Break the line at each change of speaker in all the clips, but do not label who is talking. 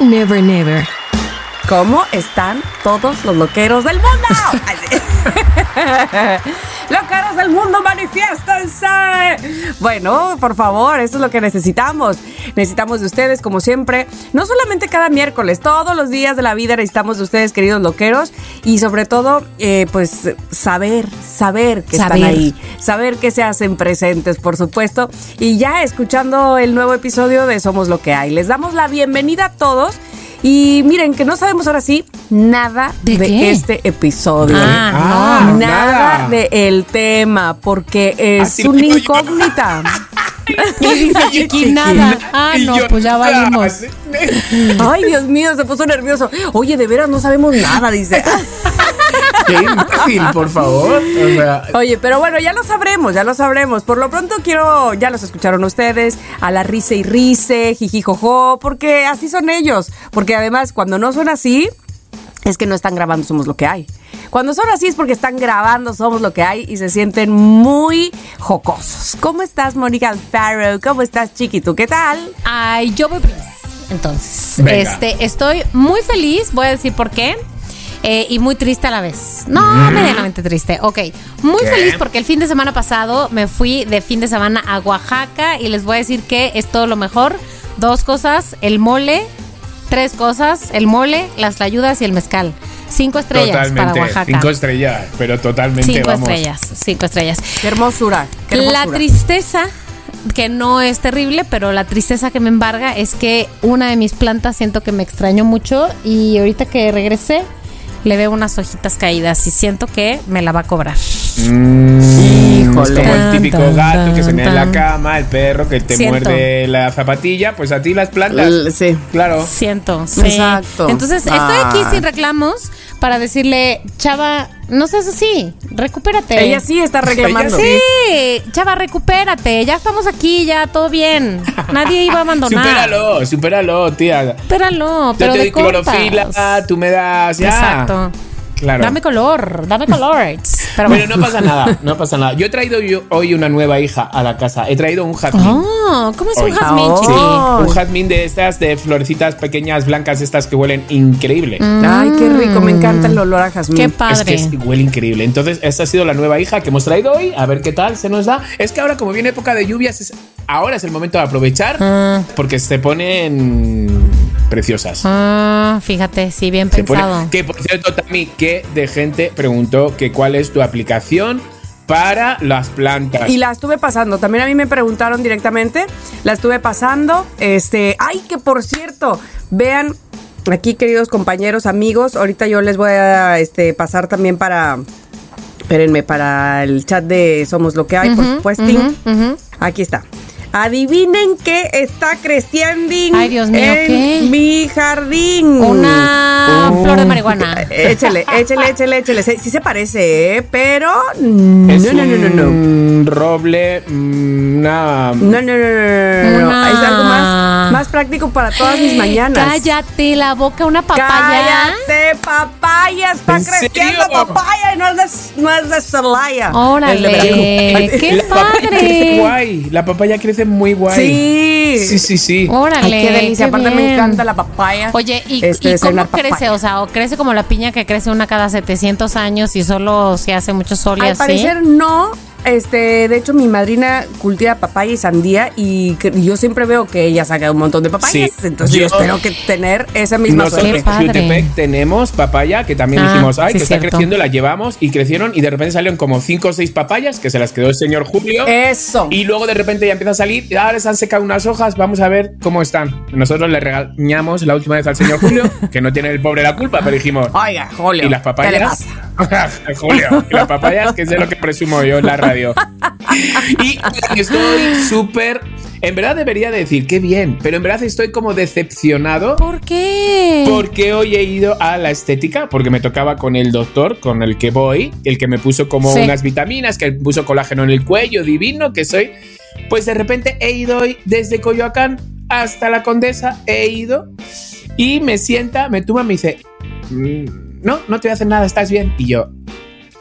never, never.
¿Cómo están todos los loqueros del mundo? ¡Loqueros del mundo, manifiéstense! Bueno, por favor, esto es lo que necesitamos. Necesitamos de ustedes, como siempre, no solamente cada miércoles, todos los días de la vida necesitamos de ustedes, queridos loqueros, y sobre todo, eh, pues, saber, saber que están ahí, saber que se hacen presentes, por supuesto, y ya escuchando el nuevo episodio de Somos lo que hay. Les damos la bienvenida a todos. Y miren, que no sabemos ahora sí nada
¿De
este episodio.
Ah,
Ah,
nada,
nada.
de el tema, porque es
Así
una incógnita.
Y dice Chiqui nada. Ah, no, pues ya valimos.
Ay, Dios mío, se puso nervioso. Oye, de veras no sabemos nada, dice.
Qué imbécil, por favor. O sea,
Oye, pero bueno, ya lo sabremos, ya lo sabremos. Por lo pronto quiero, ya los escucharon ustedes, a la risa y rice, jijijojo, porque así son ellos. Porque además, cuando no son así, es que no están grabando Somos lo que hay. Cuando son así es porque están grabando Somos lo que hay y se sienten muy jocosos. ¿Cómo estás, Mónica Alfaro? ¿Cómo estás, Chiquito? ¿Qué tal?
Ay, yo voy primero. Entonces,
Venga.
este, estoy muy feliz, voy a decir por qué. Eh, y muy triste a la vez. No, medianamente triste. Ok. Muy
¿Qué?
feliz porque el fin de semana pasado me fui de fin de semana a Oaxaca y les voy a decir que es todo lo mejor. Dos cosas, el mole. Tres cosas, el mole, las tlayudas y el mezcal. Cinco estrellas
totalmente.
para Oaxaca.
Cinco estrellas, pero totalmente
Cinco
vamos.
estrellas, cinco estrellas.
Qué hermosura. Qué
La
hermosura.
tristeza, que no es terrible, pero la tristeza que me embarga es que una de mis plantas siento que me extrañó mucho y ahorita que regresé le veo unas hojitas caídas y siento que me la va a cobrar.
Mm, Es
Híjole.
como el típico
Tan,
gato que se mete en la cama, el perro que te
Siento.
muerde la zapatilla, pues a ti las plantas.
L- sí.
Claro.
Siento, sí.
Exacto.
Entonces estoy aquí
Ah.
sin reclamos para decirle, Chava, no seas así, recupérate.
Ella sí está reclamando.
Sí, Chava, recupérate. Ya estamos aquí, ya todo bien. Nadie iba a abandonar.
Supéralo, supéralo, tía.
Espéralo,
Yo
pero
te
de
doy clorofila, tú me das ya.
Exacto.
Claro.
Dame color, dame color. Pero
Bueno, no pasa nada, no pasa nada. Yo he traído yo- hoy una nueva hija a la casa. He traído un jazmín.
Oh, ¿cómo es un jazmín,
Oh. Ay.
Un jazmín de estas, de florecitas pequeñas, blancas, estas que huelen increíble.
Ay, qué rico, me encanta el olor a jazmín.
Qué
Es
padre.
que es- huele increíble. Entonces, esta ha sido la nueva hija que hemos traído hoy. A ver qué tal se nos da. Es que ahora, como viene época de lluvias, es- ahora es el momento de aprovechar
Ah.
porque se ponen preciosas.
Ah, fíjate, sí, bien
Se pone- que por cierto, también que de gente preguntó que cuál es tu aplicación para las plantas.
Y la estuve pasando. También a mí me preguntaron directamente. La estuve pasando. Este, ay, que por cierto, vean aquí, queridos compañeros, amigos. Ahorita yo les voy a este, pasar también para. Espérenme, para el chat de Somos lo que hay, por supuesto. Aquí está. Adivinen qué está creciendo
Ay, Dios mío,
en
¿qué?
mi jardín.
Una flor de marihuana.
Échale, échale, échale, échale. Sí, sí se parece, ¿eh? pero. No,
es
no, no, no, no.
un roble, mm, una.
No, no, no, no, no, no, no.
Una-
Es algo más, más práctico para todas mis mañanas.
Cállate la boca, una papaya.
Cállate, papaya. Está
¿En
creciendo
serio?
papaya y no es de, no es de Celaya.
Órale.
Es de Veracruz.
Qué
la papaya crece
padre.
guay. La papaya crece muy guay.
Sí.
Sí, sí, sí.
Órale.
Ay, qué delicia.
qué
Aparte me encanta la papaya.
Oye, ¿y,
Este,
y cómo crece?
papaya.
O sea, ¿o crece como la piña que crece una cada 700 años y solo se hace mucho sol y
Al
así?
parecer no. Este, de hecho, mi madrina cultiva papaya y sandía y que- y yo siempre veo que ella saca un montón de papayas.
Sí.
Entonces yo,
Yo-
espero que tener esa misma
Nosotros
Qué
en
suerte.
padre.
Jutepec tenemos papaya que también
Ah,
dijimos, ay,
sí,
que está
cierto.
creciendo, la llevamos y crecieron y de repente salieron como cinco o seis papayas que se las quedó el señor Julio.
Eso.
Y luego de repente ya empieza a salir, ahora les han secado unas hojas, vamos a ver cómo están. Nosotros le regañamos la última vez al señor Julio, que no tiene el pobre la culpa, pero dijimos,
Oiga, Julio.
¿y las
¿qué le
papayas?
pasa?
Julio, y las papayas, que es de lo que presumo yo en la radio. Y estoy súper. En verdad debería decir qué bien, pero en verdad estoy como decepcionado.
¿Por qué?
Porque hoy he ido a la estética, porque me tocaba con el doctor con el que voy, el que me puso como
Sí.
unas vitaminas, que me puso colágeno en el cuello, divino que soy. Pues de repente he ido hoy desde Coyoacán hasta la Condesa, he ido y me sienta, me tumba, me dice, "Mm, no, no te voy a hacer nada, estás bien. Y yo,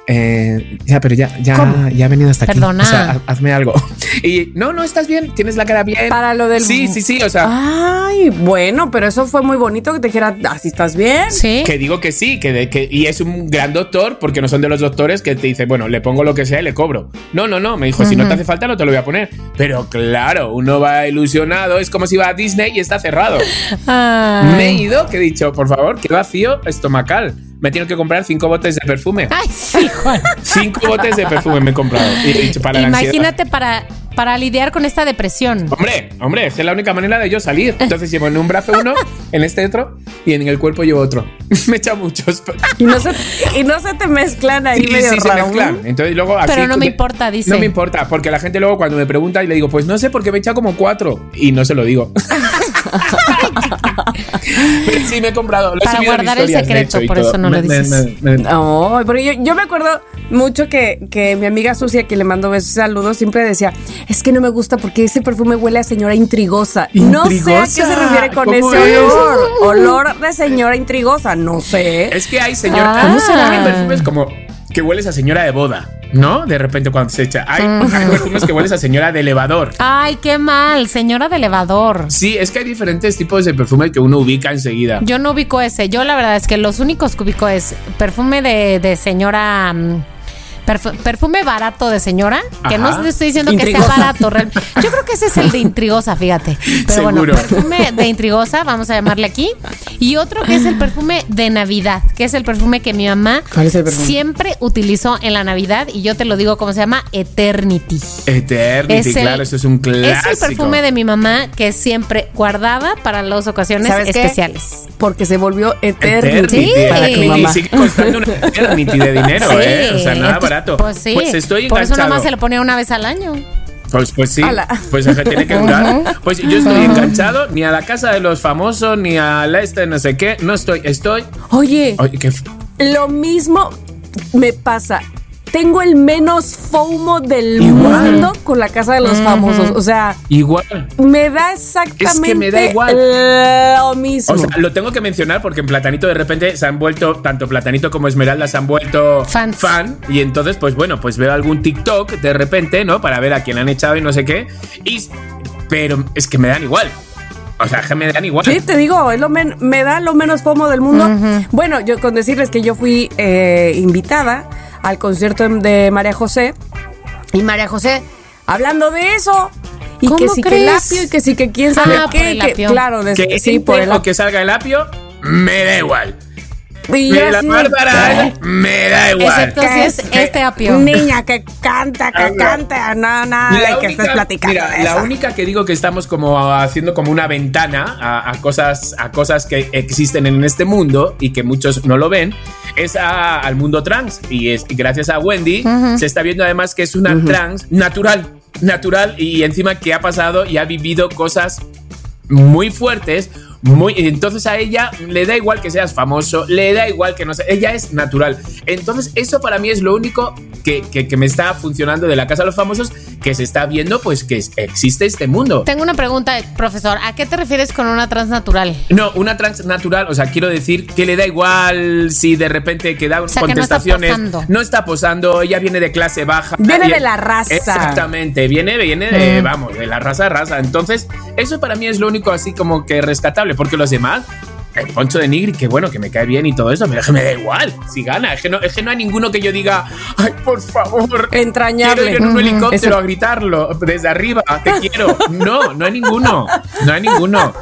"Eh, ya, pero ya, ya,
¿Cómo?
ya he venido hasta
Perdona.
aquí. O sea, ha- hazme algo. Y no, no, estás bien, tienes la cara bien.
Para lo del-
Sí, sí, sí, o sea,
Ay, bueno, pero eso fue muy bonito que te dijera, así estás bien.
Sí.
Que digo que sí, que, de- que y es un gran doctor, porque no son de los doctores que te dice, bueno, le pongo lo que sea y le cobro. No, no, no, me dijo, si no te hace falta, no te lo voy a poner. Pero claro, uno va ilusionado, es como si va a Disney y está cerrado.
Ay.
Me he ido, que he dicho, por favor, que vacío estomacal. Me tengo que comprar cinco botes de perfume.
Ay, sí, Juan.
Cinco botes de perfume me he comprado. Y he dicho, para la.
Imagínate para, para lidiar con esta depresión.
Hombre, hombre, es la única manera de yo salir. Entonces llevo en un brazo uno, en este otro y en el cuerpo llevo otro. Me he echado muchos.
Y no se, y no se te mezclan ahí
Sí,
medio
sí, se
raro.
mezclan. Entonces luego así
Pero no me importa, dice.
No me importa, porque la gente luego cuando me pregunta y le digo, pues no sé, porque me he echado como cuatro. Y no se lo digo. Pero sí, me he comprado. Lo he
Para guardar el secreto, por
todo.
eso no lo
Me- me-
dices.
me- me-
Ay, pero yo, yo me acuerdo mucho que, que mi amiga Sucia, que le mando besos y saludos, siempre decía, es que no me gusta porque ese perfume huele a señora intrigosa. No sé a qué se refiere con
¿Cómo
ese
es?
olor. Olor de señora intrigosa, no sé.
Es que hay señora.
Ah.
¿Cómo será? Hay perfumes como que hueles a señora de boda, ¿no? De repente cuando se echa. Hay, hay perfumes que hueles a señora de elevador.
Ay, qué mal, señora de elevador.
Sí, es que hay diferentes tipos de perfume que uno ubica enseguida.
Yo no ubico ese. Yo la verdad es que los únicos que ubico es perfume de, de señora. Perfu- perfume barato de señora, que
Ajá.
no estoy diciendo que sea barato. real- Yo creo que ese es el de intrigosa, fíjate. Pero bueno, perfume de intrigosa, vamos a llamarle aquí. Y otro que es el perfume de Navidad, que es el perfume que mi mamá siempre utilizó en la Navidad. Y yo te lo digo cómo se llama, Eternity.
Eternity,
el-
claro, eso es un clásico.
Es el perfume de mi mamá que siempre guardaba para las ocasiones
¿Sabes qué?
especiales.
Porque se volvió eternity
Eternity.
Sí.
para tu
Y
mamá.
sigue costando una Eternity de dinero,
Sí,
¿eh? O sea, nada
entonces, Pues sí.
estoy
Por eso
enganchado.
nada más se lo pone una vez al año.
Pues, pues sí, pues tiene que durar. Pues yo estoy enganchado ni a la casa de los famosos, ni a la este, no sé qué. No estoy, estoy.
Oye,
Oye, qué f-
lo mismo me pasa. Tengo el menos FOMO del
Igual.
mundo con la casa de los famosos. O sea,
igual.
me da exactamente
me da igual.
lo mismo.
O sea, lo tengo que mencionar porque en Platanito de repente se han vuelto, tanto Platanito como Esmeralda se han vuelto
Fans.
fan. Y entonces, pues bueno, pues veo algún TikTok de repente, ¿no? Para ver a quién han echado y no sé qué. Y, pero es que me dan igual. O sea, que me dan igual.
Sí, te digo, es lo men- me da lo menos FOMO del mundo. Bueno, yo con decirles que yo fui eh, invitada al concierto de María José. Y María José, hablando de eso. Y
¿Cómo
que sí que el apio y que sí que quién sabe
Ah, por
qué. que- claro, de-
que
sí, por el
o que salga el apio, me da igual.
Y
Me
yo
la
así
Bárbara, me da igual.
Excepto si es este apio.
Niña que canta, que
Ah, no.
canta, no, no, de que estés platicando.
mira,
de
la única que digo que estamos como haciendo como una ventana a, a cosas, a cosas que existen en este mundo y que muchos no lo ven, es a- al mundo trans. Y, es, y gracias a Wendy se está viendo además que es una trans natural, natural y encima que ha pasado y ha vivido cosas muy fuertes. Muy, entonces a ella le da igual que seas famoso, le da igual que no sea, ella es natural. Entonces eso para mí es lo único que, que- que me está funcionando de la Casa de los Famosos, que se está viendo pues que es- existe este mundo.
Tengo una pregunta, profesor. ¿A qué te refieres con una transnatural?
No, una trans natural, o sea, quiero decir que le da igual si de repente que da
sea, que no está
contestaciones.
posando.
no está posando, ella viene de clase baja.
Viene
Y-
de la raza.
Exactamente, viene, viene de, vamos, de la raza a raza. Entonces, eso para mí es lo único así como que rescatable, porque los demás, el Poncho de Nigri, que bueno, que me cae bien y todo eso, pero es que me da igual si gana. Es que no, es que no hay ninguno que yo diga, ay, por favor.
Entrañable.
Quiero ir en un helicóptero
Eso-
a gritarlo desde arriba, te quiero. No, no hay ninguno. No hay ninguno.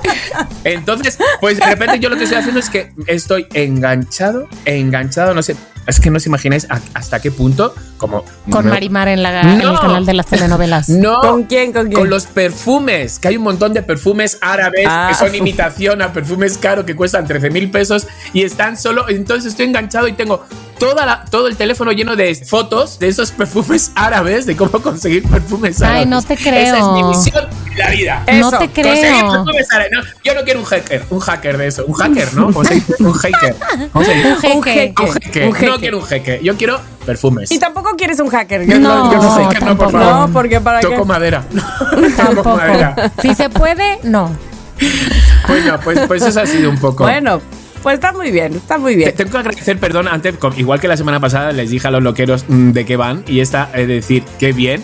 Entonces, pues de repente yo lo que estoy haciendo es que estoy enganchado, enganchado, no sé, es que no os imagináis hasta qué punto, como...
Con
no-
Marimar en, la, en el
No.
canal de las telenovelas.
No.
¿Con quién, con quién?
Con los perfumes, que hay un montón de perfumes árabes
Ah.
que son imitación a perfumes caros que cuestan 13 mil pesos y están solo. Entonces estoy enganchado y tengo toda la, todo el teléfono lleno de fotos de esos perfumes árabes, de cómo conseguir perfumes
Ay,
árabes.
no te
Esa
creo.
es mi misión en la vida.
No
Eso,
te
Conseguir
creo.
perfumes árabes. No, yo no quiero un hacker, un hacker de eso. Un hacker, ¿no? Un hacker.
Un jeque.
Un jeque.
Un jeque.
Un jeque.
No quiero un jeque. Yo quiero perfumes.
Y tampoco quieres un hacker. Yo
No,
yo sé.
hacker no, por favor.
No, porque para qué.
Toco madera. Toco madera.
Si se puede, no.
Bueno, pues, pues eso ha sido un poco.
Bueno, pues está muy bien, está muy
Te-
bien.
Tengo que agradecer, perdón, antes, igual que la semana pasada les dije a los loqueros mm, de qué van, y esta es decir, qué bien.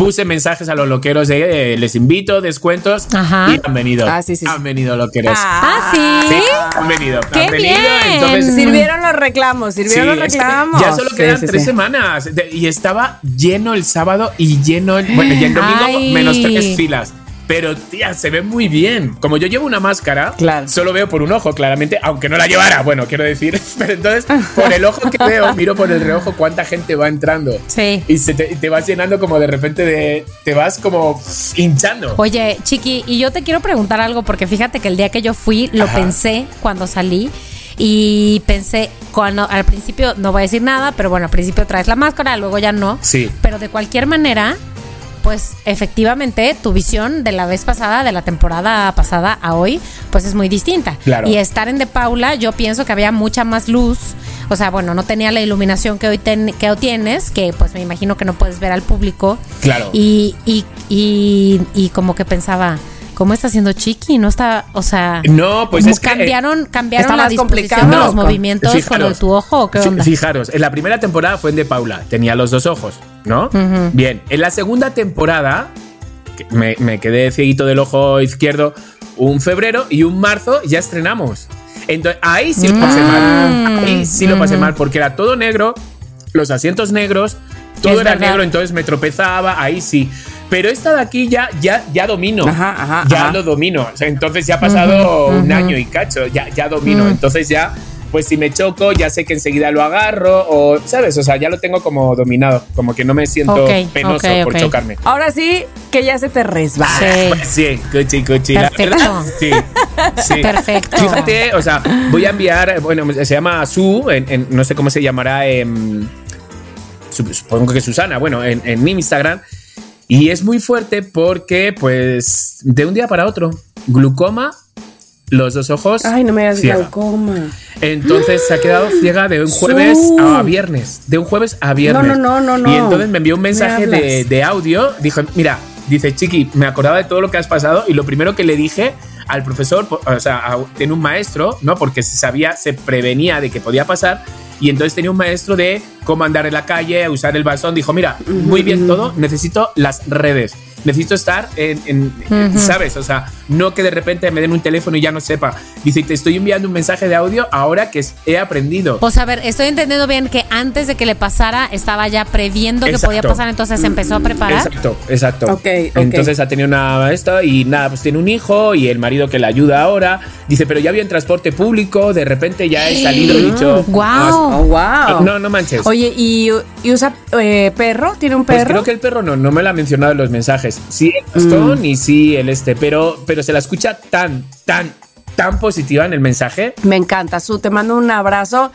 Puse mensajes a los loqueros de eh, les invito, descuentos,
Ajá.
y han venido.
Ah, sí, sí.
Han venido loqueros.
Ah, sí.
Sí, han venido.
¡Qué
han venido,
bien!
entonces.
Sirvieron los reclamos, sirvieron
Sí,
los
es que
reclamos.
ya solo
Sí,
quedan
sí,
tres
sí.
semanas de- y estaba lleno el sábado y lleno el, bueno, y el domingo
Ay.
menos tres filas. Pero tía, se ve muy bien. Como yo llevo una máscara,
Claro.
solo veo por un ojo, claramente, aunque no la llevara. Bueno, quiero decir, pero entonces por el ojo que veo, miro por el reojo cuánta gente va entrando.
Sí.
Y se te, te vas llenando como de repente de. Te vas como hinchando.
Oye, Chiqui, y yo te quiero preguntar algo porque fíjate que el día que yo fui lo
Ajá.
pensé cuando salí y pensé cuando al principio no voy a decir nada, pero bueno, al principio traes la máscara, luego ya no.
Sí.
Pero de cualquier manera, pues efectivamente tu visión de la vez pasada, de la temporada pasada a hoy, pues es muy distinta.
Claro.
Y estar en De Paula, yo pienso que había mucha más luz. O sea, bueno, no tenía la iluminación que hoy, ten- que hoy tienes, que pues me imagino que no puedes ver al público.
Claro.
Y, y, y, y como que pensaba, ¿cómo está haciendo Chiqui? No está, o sea,
No, pues es que, eh,
cambiaron, cambiaron
está
la
más complicado.
de los
No,
movimientos con lo de tu ojo o qué onda.
Fijaros, en la primera temporada fue en de Paula, tenía los dos ojos, ¿no? Bien, en la segunda temporada me, me quedé cieguito del ojo izquierdo un febrero y un marzo ya estrenamos. Entonces, ahí sí lo pasé
Mm.
mal. Ahí sí lo pasé mal porque era todo negro, los asientos negros, todo
Es
era
verdad.
negro, entonces me tropezaba, ahí sí. Pero esta de aquí ya, ya, ya domino.
Ajá, ajá,
ya
ajá.
lo domino. Entonces ya ha pasado un año y cacho, ya, ya domino. Entonces ya, pues si me choco, ya sé que enseguida lo agarro, o, ¿sabes? O sea, ya lo tengo como dominado, como que no me siento
Ok,
penoso
ok,
por
ok.
chocarme.
Ahora sí que ya se te resbala.
Sí.
Pues sí, cuchi, cuchi. la
Perfecto.
verdad, Sí, sí.
Perfecto.
Fíjate, o sea, voy a enviar, bueno, se llama Su, en, en- no sé cómo se llamará, en, sup- supongo que Susana, bueno, en, en mi Instagram. Y es muy fuerte porque, pues, de un día para otro, glucoma, los dos ojos.
Ay, no me
ciega.
glaucoma.
Entonces se ha quedado ciega de un jueves a viernes. De un jueves a viernes.
No, no, no, no,
Y entonces me envió un mensaje
Me
de, de audio. Dijo, mira, dice, Chiqui, me acordaba de todo lo que has pasado. Y lo primero que le dije al profesor, o sea, tiene un maestro, ¿no? Porque se sabía, se prevenía de que podía pasar. Y entonces tenía un maestro de cómo andar en la calle, usar el bastón. Dijo, mira, muy bien todo, necesito las redes. Necesito estar en, en- ¿sabes? O sea, no que de repente me den un teléfono y ya no sepa. Dice, te estoy enviando un mensaje de audio ahora que he aprendido.
O sea, a ver, estoy entendiendo bien que antes de que le pasara estaba ya previendo que
Exacto.
podía pasar, entonces empezó a preparar.
Exacto, exacto.
Ok, ok.
Entonces ha tenido una esto y nada, pues tiene un hijo y el marido que le ayuda ahora. Dice, pero ya había en transporte público, de repente ya he salido y dicho.
Guau.
Oh, wow.
No, no manches.
Oye, ¿y, y usa eh, perro? ¿Tiene un
Pues
perro?
creo que el perro no, no me lo ha mencionado en los mensajes. Sí el bastón y sí el este, pero, pero se la escucha tan, tan, tan positiva en el mensaje.
Me encanta, Su, te mando un abrazo.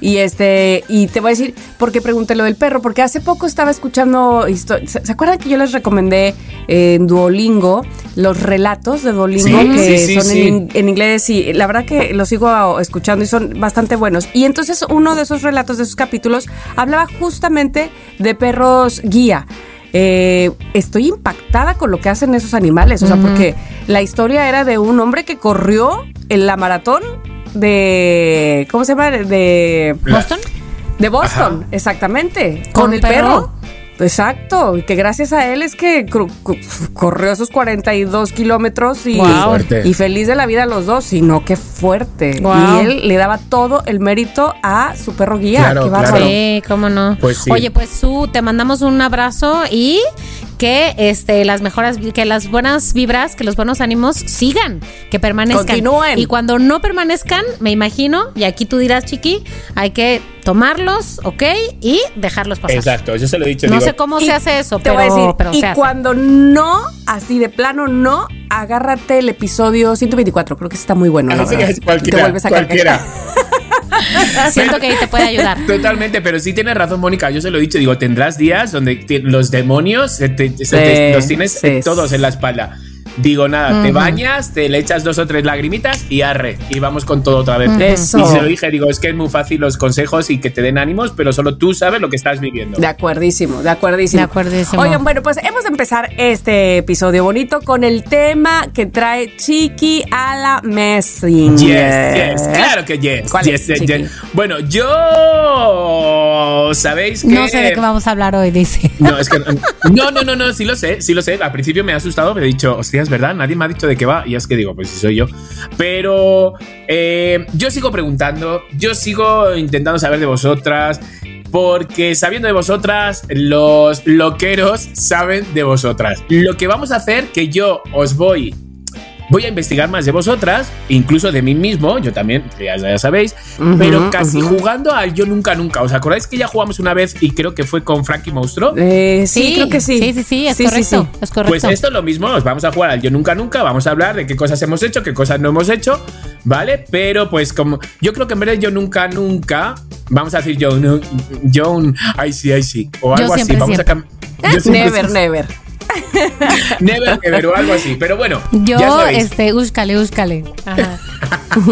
Y este, y te voy a decir, ¿por qué pregunté lo del perro? Porque hace poco estaba escuchando ¿Se, se acuerdan que yo les recomendé eh, en Duolingo los relatos de Duolingo
Sí,
que
sí, sí,
son. En, en inglés? Y la verdad que los sigo escuchando y son bastante buenos. Y entonces uno de esos relatos, de esos capítulos, hablaba justamente de perros guía. Eh, estoy impactada con lo que hacen esos animales, o sea, porque la historia era de un hombre que corrió en la maratón de ¿cómo se llama? de
¿Boston?
de Boston, exactamente,
¿Con
con, el
perro?
perro? Exacto, y que gracias a él es que corrió esos 42 kilómetros y.
Fuerte.
y feliz de la vida los dos, sino qué fuerte. Y él le daba todo el mérito a su perro guía.
Claro,
qué
claro.
bárbaro.
Sí, cómo no.
Pues sí.
Oye, pues Su, te mandamos un abrazo y que este las mejoras, que las buenas vibras, que los buenos ánimos sigan, que permanezcan.
Continúen.
Y cuando no permanezcan, me imagino, y aquí tú dirás, Chiqui, hay que tomarlos, ¿ok? Y dejarlos pasar.
Exacto, yo se lo he dicho.
No
digo,
sé cómo se hace eso,
te
pero,
voy a decir,
pero
y
se hace.
cuando no, así de plano no, agárrate el episodio 124, creo que está muy bueno.
Así es cualquiera,
Te vuelves a
cualquiera.
Siento que ahí te puede ayudar.
Totalmente, pero sí tienes razón, Mónica. Yo se lo he dicho, digo, tendrás días donde los demonios se te- se te- los tienes
sí,
todos
sí.
en la espalda. Digo, nada, te bañas, te le echas dos o tres lagrimitas y arre, y vamos con todo otra vez.
Eso.
Y se lo dije, digo, es que es muy fácil los consejos y que te den ánimos, pero solo tú sabes lo que estás viviendo.
De acuerdísimo, de acuerdísimo.
De acuerdísimo.
Oigan, bueno, pues hemos de empezar este episodio bonito con el tema que trae Chiqui a la Messenger.
Yes, yes, claro que yes.
¿Cuál
yes,
es,
yes. Bueno, yo sabéis que
No sé de qué vamos a hablar hoy, dice.
No, es que no, no, no, no, sí lo sé, sí lo sé. Al principio me ha asustado, me he dicho, hostia, es verdad, nadie me ha dicho de qué va. Y es que digo, pues si soy yo. Pero eh, yo sigo preguntando, yo sigo intentando saber de vosotras. Porque sabiendo de vosotras, los loqueros saben de vosotras. Lo que vamos a hacer, que yo os voy voy a investigar más de vosotras, incluso de mí mismo, yo también, ya, ya sabéis, pero casi jugando al yo nunca nunca. ¿Os acordáis que ya jugamos una vez y creo que fue con Frankie Monstruo?
Eh, sí, creo que sí.
Sí, sí, sí, es
Sí,
correcto.
sí.
Es correcto.
Pues esto es lo mismo, os vamos a jugar al yo nunca nunca, vamos a hablar de qué cosas hemos hecho, qué cosas no hemos hecho, ¿vale? Pero pues como yo creo que en vez de yo nunca nunca, vamos a decir yo no, yo ay sí, ay sí, o
Yo
algo así, vamos
siempre.
a
Never, never.
Never, never, o algo así, pero bueno,
Yo,
ya sabéis.
este, úscale, úscale. Ajá.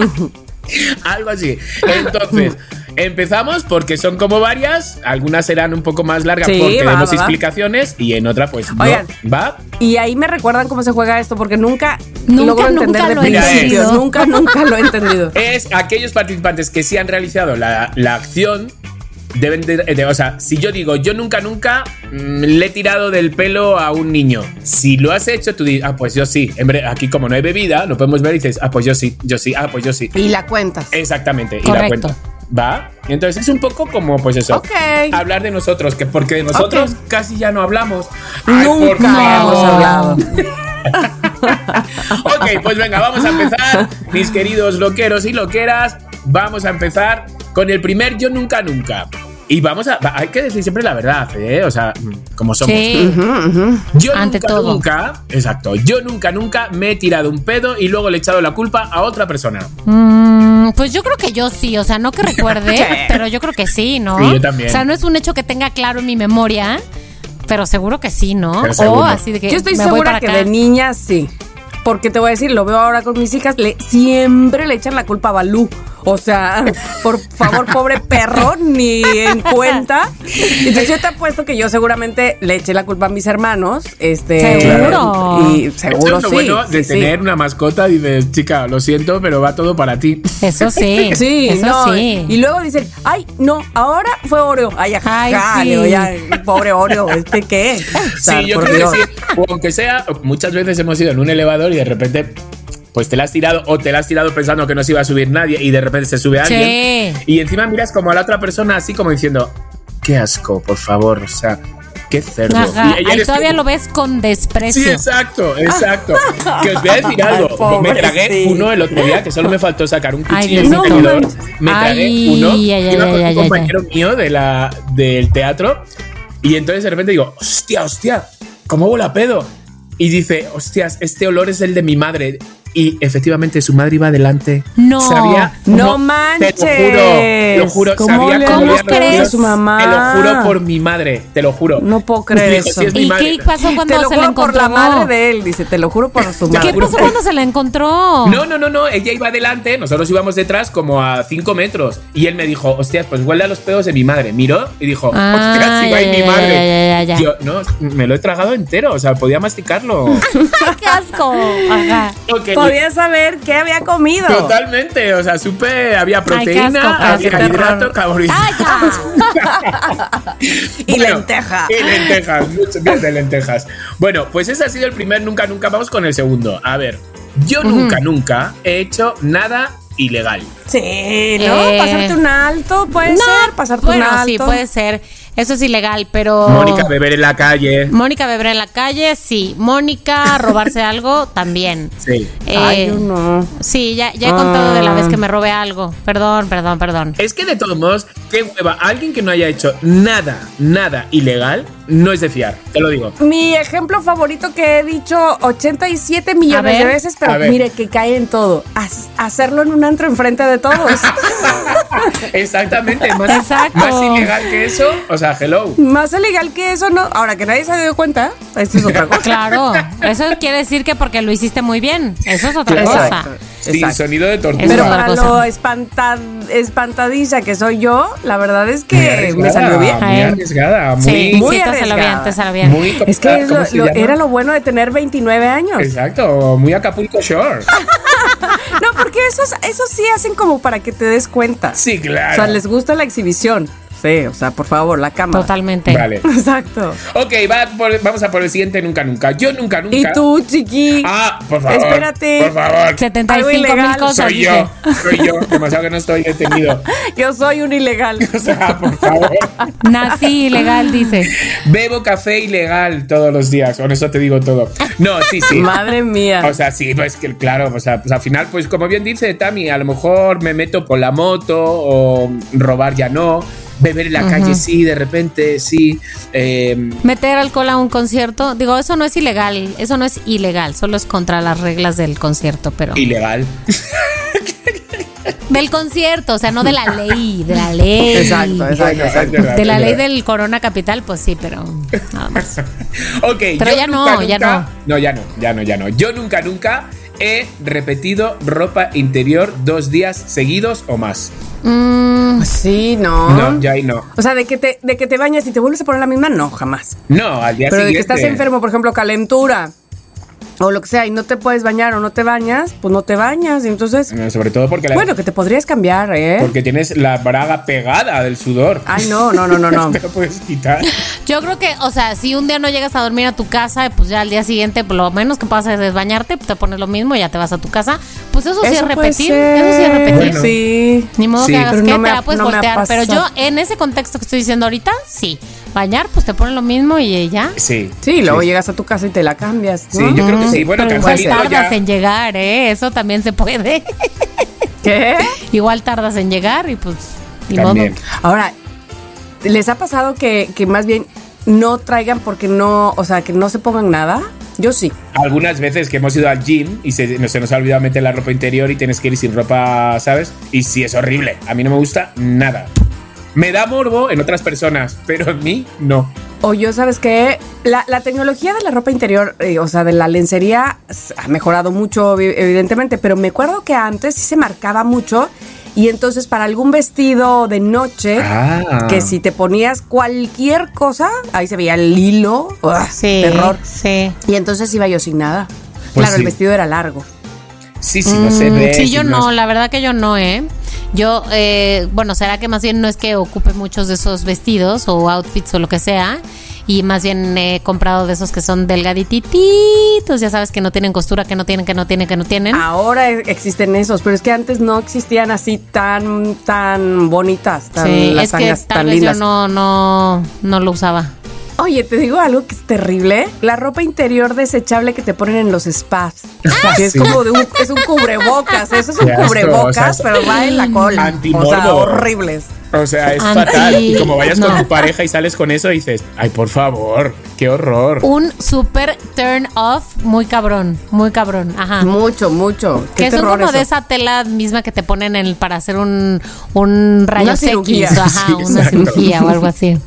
Algo así. Entonces, empezamos porque son como varias. Algunas serán un poco más largas
Sí,
porque
va,
demos
va, va.
explicaciones y en otra, pues no. ¿Va?
Y ahí me recuerdan cómo se juega esto, porque nunca,
Nunca,
logro entender
nunca
de
lo he
principios.
entendido.
Nunca, nunca lo he entendido.
Es aquellos participantes que sí han realizado la, la acción. Deben de, de- O sea, si yo digo, yo nunca, nunca mm, le he tirado del pelo a un niño. Si lo has hecho, tú dices, ah, pues yo sí. Aquí, como no hay bebida, lo podemos ver y dices, ah, pues yo sí, yo sí, ah, pues yo sí.
Y la cuentas.
Exactamente, y la
Correcto.
cuenta. ¿Va? Entonces es un poco como, pues eso.
Ok.
Hablar de nosotros, que porque de nosotros casi ya no hablamos. Ay,
Nunca hemos hablado.
Ok, pues venga, vamos a empezar, mis queridos loqueros y loqueras. Vamos a empezar con el primer Yo Nunca Nunca. Y vamos a. Hay que decir siempre la verdad, ¿eh? O sea, como somos.
Sí.
Yo
Ante
nunca,
todo.
nunca. Exacto. Yo nunca, nunca me he tirado un pedo y luego le he echado la culpa a otra persona.
Mm, pues yo creo que yo sí, o sea, no que recuerde, pero yo creo que sí, ¿no?
Sí, yo también.
O sea, no es un hecho que tenga claro en mi memoria, pero seguro que sí, ¿no? O así de que
Yo estoy
me voy
segura
para
que
acá.
de niña sí. Porque te voy a decir, lo veo ahora con mis hijas, le, siempre le echan la culpa a Balú. O sea, por favor, pobre perro, ni en cuenta. Entonces yo te apuesto que yo seguramente le eché la culpa a mis hermanos. Este,
Seguro.
Y seguro
Esto es lo
sí.
bueno de
sí, sí.
tener una mascota. Dices, chica, lo siento, pero va todo para ti.
Eso sí.
Sí,
eso
no.
sí.
Y luego dicen, ay, no, ahora fue Oreo. Ay, ajá,
Ay,
ajá,
sí.
le digo, ya, pobre Oreo, ¿este qué? O sea,
Sí, yo
por
creo
Dios.
que sí. O aunque sea, muchas veces hemos ido en un elevador y de repente, pues te la has tirado o te la has tirado pensando que no se iba a subir nadie y de repente se sube alguien.
Sí.
Y encima miras como a la otra persona así como diciendo, qué asco, por favor, o sea, qué cerdo.
Ajá,
Y
ahí todavía lo ves con desprecio.
Sí, exacto, exacto. que os voy a decir algo.
Pobre,
me tragué
sí.
uno el otro día que solo me faltó sacar un cuchillo y un
Diosito.
tenedor.
No
Me tragué
Ay,
uno.
ay, ay,
iba con un compañero mío de la, del teatro y entonces de repente digo, hostia, hostia, ¿cómo huele a pedo? Y dice, hostias, este olor es el de mi madre. Y efectivamente su madre iba adelante.
No.
Sabía.
No
Te
manches.
lo juro, lo juro.
¿Cómo
sabía cómo
¿Cómo
olía los
crees?
su mamá?
Te lo juro por mi madre, te lo juro.
No puedo creer
Dijo,
eso.
"Sí, es
¿Y
madre".
qué pasó cuando
Te lo
se la
juro por
encontró?
la madre de él, dice, te lo juro por su
Te
madre.
¿Qué pasó
por-
cuando se la encontró?
No, no, no, no, ella iba adelante, nosotros íbamos detrás como a 5 metros. Y él me dijo, hostias, pues huele a los pedos de mi madre. Miró y dijo,
Ah,
hostias, si va mi madre.
ya, ya, ya, ya.
Yo, no, me lo he tragado entero, o sea, podía masticarlo.
¡Ay, qué asco! Ajá.
Ok,
Podía saber qué había comido.
Totalmente, o sea, supe, había proteína, había
terror.
carbohidrato.
Y
Bueno,
lenteja.
Y lentejas, muchos días de lentejas. Bueno, pues ese ha sido el primer nunca, nunca. Vamos con el segundo. A ver, yo nunca, nunca he hecho nada ilegal.
Sí, ¿no?
Eh.
Pasarte un alto, puede
No,
ser, pasarte
bueno,
un alto.
sí, puede ser. Eso es ilegal, pero.
Mónica beber en la calle.
Mónica beber en la calle, sí. Mónica robarse algo, también.
Sí.
Eh,
Ay, yo no.
Sí, ya, ya he contado de la vez que me robé algo. Perdón, perdón, perdón.
Es que de todos modos, qué hueva. Alguien que no haya hecho nada, nada ilegal, no es de fiar. Te lo digo.
Mi ejemplo favorito que he dicho 87
A
millones
ver.
de veces, pero mire que cae en todo. Haz- hacerlo en un antro enfrente de todos.
Exactamente. Más,
Exacto.
más ilegal que eso. O sea, hello.
Más ilegal que eso, ¿no? Ahora que nadie se ha dado cuenta, esto es otra cosa.
Claro, eso quiere decir que porque lo hiciste muy bien. Eso es otra
Exacto.
cosa.
Sin
Exacto.
sonido de tortuga.
Pero para lo espanta- espantadiza que soy yo, la verdad es que me
arriesgada,
salió bien.
Muy arriesgada. Muy,
Sí,
muy
sí, te salió bien,
arriesgada.
te salió bien.
muy
Es que era lo bueno de tener 29 años.
Exacto, muy Acapulco Shore.
No, porque esos, esos sí hacen como para que te des cuenta.
Sí, claro.
O sea, les gusta la exhibición. Sí, o sea, por favor, la cámara.
Totalmente.
Vale.
Exacto.
Ok, va por- vamos a por el siguiente nunca nunca. Yo nunca nunca.
Y tú, chiqui.
Ah, por favor.
Espérate.
Por favor.
75 mil
ilegal.
cosas.
Soy
dice.
yo, soy yo. Demasiado que no estoy detenido.
Yo soy un ilegal.
O sea, por favor.
Nací ilegal, dice.
Bebo café ilegal todos los días. Con eso te digo todo. No, sí, sí.
Madre mía.
O sea, sí, pues que claro, o sea, pues al final, pues como bien dice Tami, a lo mejor me meto por la moto o robar ya no, beber en la calle sí, de repente sí. eh,
Meter alcohol a un concierto, digo, eso no es ilegal, eso no es ilegal, solo es contra las reglas del concierto, pero
ilegal.
del concierto, o sea, no de la ley, de la ley.
Exacto, exacto, exacto.
De la ley del Corona Capital, pues sí, pero nada más.
Ok,
Pero ya no,
nunca,
ya
nunca- No, ya no, ya no, ya no. Yo nunca, nunca he repetido ropa interior dos días seguidos o más.
Mm,
Sí, no.
No, ya ahí no.
O sea, de que, te, de que te bañas y te vuelves a poner la misma, no, jamás.
No, al día
Pero de
siguiente.
que estás enfermo, por ejemplo, calentura o lo que sea, y no te puedes bañar o no te bañas, pues no te bañas. Y entonces,
Sobre todo porque, la-
bueno, que te podrías cambiar, ¿eh?
porque tienes la braga pegada del sudor.
Ay, no, no, no, no, no.
Te lo puedes quitar.
Yo creo que, o sea, si un día no llegas a dormir a tu casa, pues ya al día siguiente, por lo menos que pases es bañarte, te pones lo mismo y ya te vas a tu casa. Pues eso, sí es repetir, eso sí es repetir.
Bueno.
Sí.
Ni modo
Sí.
que hagas
Pero
que
no
te
ha-
la puedes
no
voltear. Pero yo, en ese contexto que estoy diciendo ahorita, sí. Bañar, pues te ponen lo mismo y ya.
Sí.
Sí, luego llegas a tu casa y te la cambias.
Sí,
¿no?
yo creo que sí. Bueno,
Pero igual tardas
ya.
en llegar, ¿eh? Eso también se puede.
¿Qué?
igual tardas en llegar y pues. Ni
También.
modo.
Ahora, ¿les ha pasado que, que más bien no traigan porque no, o sea, que no se pongan nada? Yo sí.
Algunas veces que hemos ido al gym y se, no- se nos ha olvidado meter la ropa interior y tienes que ir sin ropa, ¿sabes? Y sí, es horrible. A mí no me gusta nada. Me da morbo en otras personas, pero en mí no.
O yo, ¿sabes qué? La, la tecnología de la ropa interior, eh, o sea, de la lencería, ha mejorado mucho, evi- evidentemente, pero me acuerdo que antes sí se marcaba mucho. Y entonces, para algún vestido de noche,
Ah.
que si te ponías cualquier cosa, ahí se veía el hilo. ¡Ugh!
Sí.
Terror.
Sí.
Y entonces iba yo sin nada.
Pues
claro,
sí.
el vestido era largo.
Sí, sí, no se
Mm,
ve.
sí,
si
yo
no
no, la verdad que yo no, ¿eh? Yo, eh, bueno, será que más bien no es que ocupe muchos de esos vestidos o outfits o lo que sea, y más bien he comprado de esos que son delgadititos, ya sabes que no tienen costura, que no tienen, que no tienen, que no tienen.
Ahora e- existen esos, pero es que antes no existían así tan, tan bonitas, tan
sí, es que tal
tan
vez
lindas.
yo no, no, no lo usaba.
Oye, te digo algo que es terrible. La ropa interior desechable que te ponen en los spas. que es
sí.
como de un, es un cubrebocas. Eso es un cubrebocas,
o sea,
pero va en la cola. O sea, horribles.
O sea, es
Anti-
fatal. Y como vayas con tu pareja y sales con eso, dices, ay, por favor, qué horror.
Un super turn off muy cabrón, muy cabrón, ajá.
Mucho, mucho. Qué
Que son
terror
como de
eso.
esa tela misma que te ponen en, para hacer un, un rayo
cirugía.
X, ajá,
Sí,
una cirugía o algo así.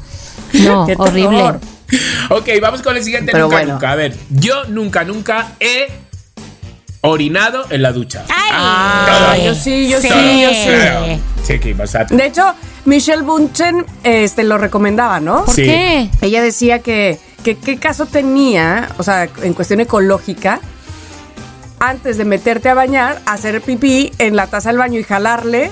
No,
Qué
horrible.
terror.
Ok, vamos con el siguiente
Pero
nunca,
bueno.
nunca. A ver, yo nunca, nunca he orinado en la ducha.
¡Ay!
Ah, yo sí, yo sí, yo sí.
Claro. Sí.
De hecho, Michelle Bunchen este, lo recomendaba, ¿no?
¿Por
Sí.
qué?
Ella decía que, que qué caso tenía, o sea, en cuestión ecológica, antes de meterte a bañar, hacer pipí en la taza del baño y jalarle,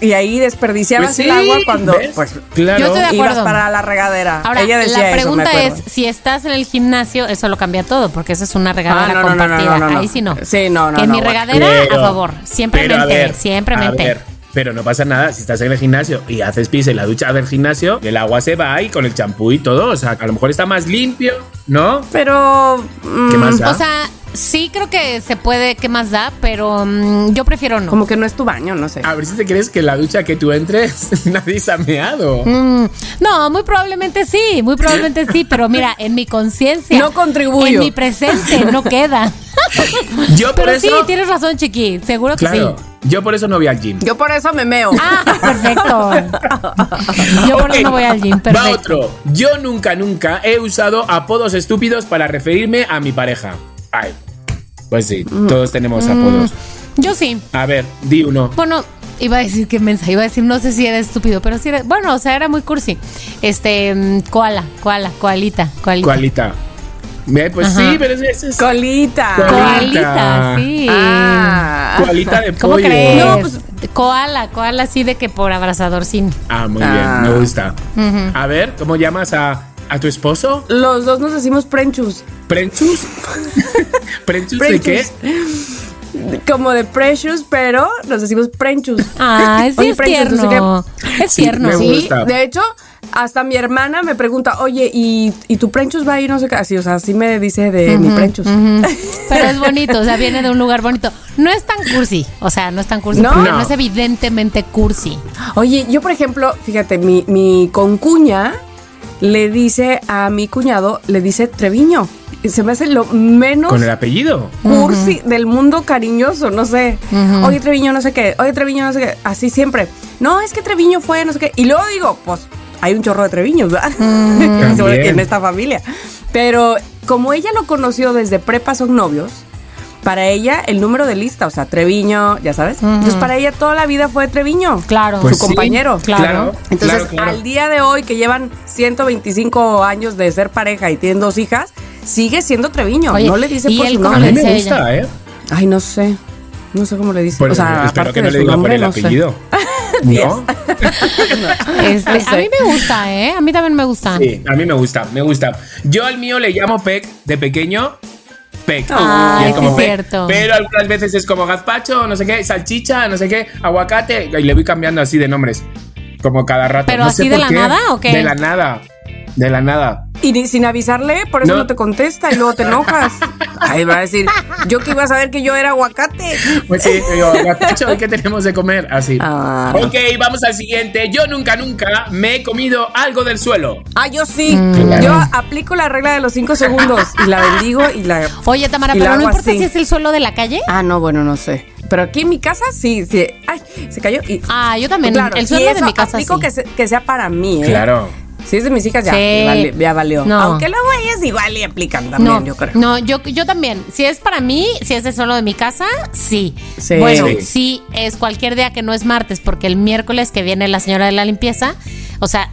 y ahí desperdiciabas
Pues sí,
el agua cuando
¿ves?
pues,
Claro.
Yo estoy de
ibas para la regadera.
Ahora,
Ella decía
la
eso,
pregunta
me
es, si estás en el gimnasio, eso lo cambia todo, porque esa es una regadera
Ah, no, no, no, no,
compartida.
no, no.
Ahí sí no.
Sí, no, no,
En
no,
mi
bueno.
regadera,
Pero-
a favor. Siempre mente,
ver,
siempre
a
mente.
Pero no pasa nada. Si estás en el gimnasio y haces pis en la ducha del gimnasio, el agua se va y con el champú y todo. O sea, a lo mejor está más limpio, ¿no?
Pero. mm,
¿Qué más da?
O sea, sí creo que se puede, ¿qué más da? Pero mm, yo prefiero no.
Como que no es tu baño, no sé.
A ver si te crees que en la ducha que tú entres nadie se ha meado.
Mm, no, muy probablemente sí, muy probablemente sí, pero mira, en mi conciencia.
No contribuyo.
En mi presente no queda.
Yo por
Pero
eso.
sí, tienes razón, Chiqui, seguro que
Claro,
sí.
Yo por eso no voy al gym.
Yo por eso me meo.
Ah, perfecto. Yo por eso no voy al gym,
Va
perfecto.
otro. Yo nunca, nunca he usado apodos estúpidos para referirme a mi pareja. Ay, pues sí,
Mm.
todos tenemos apodos.
Yo sí.
A ver, di uno.
Bueno, iba a decir que mensa, iba a decir, no sé si era estúpido, pero sí era, bueno, o sea, era muy cursi. Este, mm, koala, koala, koalita, koalita.
Cualita. Pues
Ajá.
sí, pero ese ese es.
Colita.
Koalita, sí.
Ah.
Cualita de
¿Cómo
pollo.
crees?
No, pues-
Koala, koala así de que por abrazador sin.
Ah, muy
Ah.
bien, me gusta. A ver, ¿cómo llamas a, a tu esposo?
Los dos nos decimos prenchus.
¿Prenchus? ¿Prenchus de qué?
Prenchus. Como de precious, pero nos decimos prenchus.
Ah, sí
Oye,
es
Prenchus, no sé
tierno. Es
Sí,
tierno.
me
Sí,
gusta.
de hecho, hasta mi hermana me pregunta, oye, ¿y, y tu prenchus va ahí? No sé qué. Así, o sea, así me dice de mi prenchus.
Pero es bonito, o sea, viene de un lugar bonito. No es tan cursi, o sea, no es tan cursi,
No.
porque
No.
no es evidentemente cursi.
Oye, yo por ejemplo, fíjate, mi, mi concuña le dice a mi cuñado, le dice Treviño. Se me hace lo menos
¿Con el apellido?
cursi del mundo cariñoso, no sé. Oye, Treviño, no sé qué. Oye, Treviño, no sé qué. Así siempre. No, es que Treviño fue, no sé qué. Y luego digo, pues hay un chorro de Treviños, ¿verdad?
También.
en esta familia. Pero como ella lo conoció desde prepa, son novios. Para ella, el número de lista, o sea, Treviño, ya sabes. Entonces, para ella toda la vida fue Treviño.
Claro.
Pues
su
sí,
compañero.
Claro.
Entonces,
claro, claro.
al día de hoy, que llevan 125 años de ser pareja y tienen dos hijas, sigue siendo Treviño.
Oye,
no le dice
¿y
por su
cómo
A
nombre.
mí me gusta, ¿eh?
Ay, no sé. No sé cómo le dice.
Por-
o sea,
espero
aparte
que no
de
le
su
diga por
nombre,
el
no sé.
¿No?
Este,
No sé.
A mí me gusta, ¿eh? A mí también me gusta.
Sí, a mí me gusta, me gusta. Yo al mío le llamo Peck de pequeño. Peck. Y es como
sí,
Peck.
cierto.
Pero algunas veces es como gazpacho, no sé qué, salchicha, no sé qué, aguacate. Y le voy cambiando así de nombres. Como cada rato.
¿Pero
No sé
así de
por
la
qué.
nada o qué?
De la nada. De la nada.
Y ni- sin avisarle, por eso no.
No.
te contesta y luego te enojas. Ahí va a decir, yo que iba a saber que yo era aguacate.
Pues sí, digo, gazpacho, ¿y qué tenemos de comer? Así.
Ah.
Ok, vamos al siguiente. Yo nunca, nunca me he comido algo del suelo.
Ah, yo sí.
Mm.
Yo aplico la regla de los cinco segundos y la bendigo y la.
Oye, Tamara, pero no importa
así.
si es el suelo de la calle.
Ah, no, bueno, no sé. Pero aquí en mi casa sí, sí. Ay, se cayó y.
Ah, yo también.
Claro,
el
y
suelo de mi casa
aplico
sí.
que, se- que sea para mí, ¿eh?
Claro.
Si es de mis hijas, ya,
Sí.
vale- ya valió.
No.
Aunque luego ellas igual y aplican también,
No,
yo creo.
no, yo, yo también. Si es para mí, si es el suelo de mi casa, sí.
Sí.
Bueno,
Sí.
sí es cualquier día que no es martes, porque el miércoles que viene la señora de la limpieza, o sea,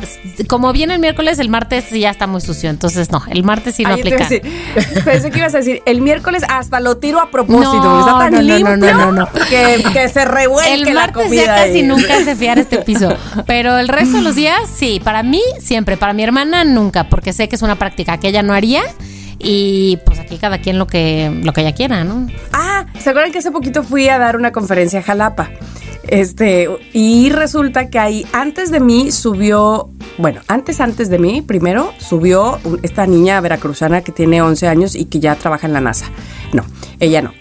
como viene el miércoles, el martes ya está muy sucio. Entonces, no, el martes sí no
Ay,
aplica.
decir- pensé que ibas a decir, el miércoles hasta lo tiro a propósito,
No,
está tan
no, no, no,
limpio
no, no, no.
Que, que se revuelque
El
la
martes
comida
ya casi
ahí.
nunca es de fiar este piso. Pero el resto de los días, sí. Para mí, siempre. Para mi hermana, nunca. Porque sé que es una práctica que ella no haría. Y pues aquí cada quien lo que, lo que ella quiera, ¿no?
Ah, ¿se acuerdan que hace poquito fui a dar una conferencia a Jalapa? Este, y resulta que ahí antes de mí subió, bueno, antes antes de mí, primero subió esta niña veracruzana que tiene 11 años y que ya trabaja en la NASA. No, ella no.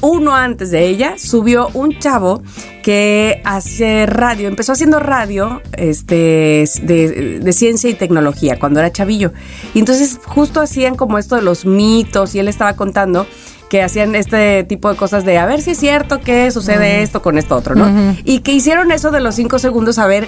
Uno antes de ella subió un chavo que hace radio, empezó haciendo radio este, de, de ciencia y tecnología cuando era chavillo. Y entonces justo hacían como esto de los mitos y él estaba contando que hacían este tipo de cosas de a ver si es cierto que sucede esto con esto otro, ¿no? Y que hicieron eso de los cinco segundos a ver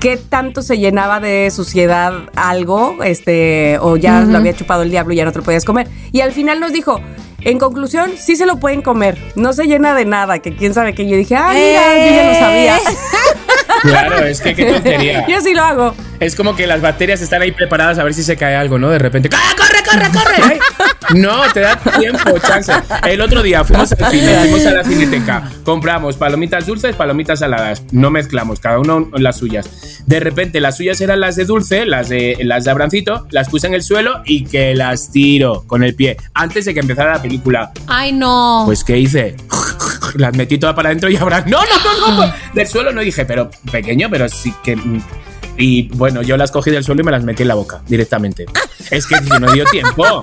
qué tanto se llenaba de suciedad algo, este, o ya lo había chupado el diablo y ya no te lo podías comer. Y al final nos dijo, en conclusión, sí se lo pueden comer, no se llena de nada, que quién sabe que yo dije, ah, mira, yo ya lo sabía.
Claro, es que qué tontería.
yo sí lo hago.
Es como que las bacterias están ahí preparadas a ver si se cae algo, ¿no? De repente, ¡Ah, corre, corre, corre! No, te da tiempo, chance. El otro día fuimos al cine, fuimos a la cineteca, compramos palomitas dulces, palomitas saladas, no mezclamos, cada uno las suyas. De repente las suyas eran las de dulce, las de las de Abrancito, las puse en el suelo y que las tiro con el pie antes de que empezara la película.
Ay, no.
Pues ¿qué hice? Las metí todas para adentro y ahora, no, no, no, no, del suelo no dije, pero pequeño, pero sí que mm, y bueno, yo las cogí del suelo y me las metí en la boca directamente. Es que no dio tiempo.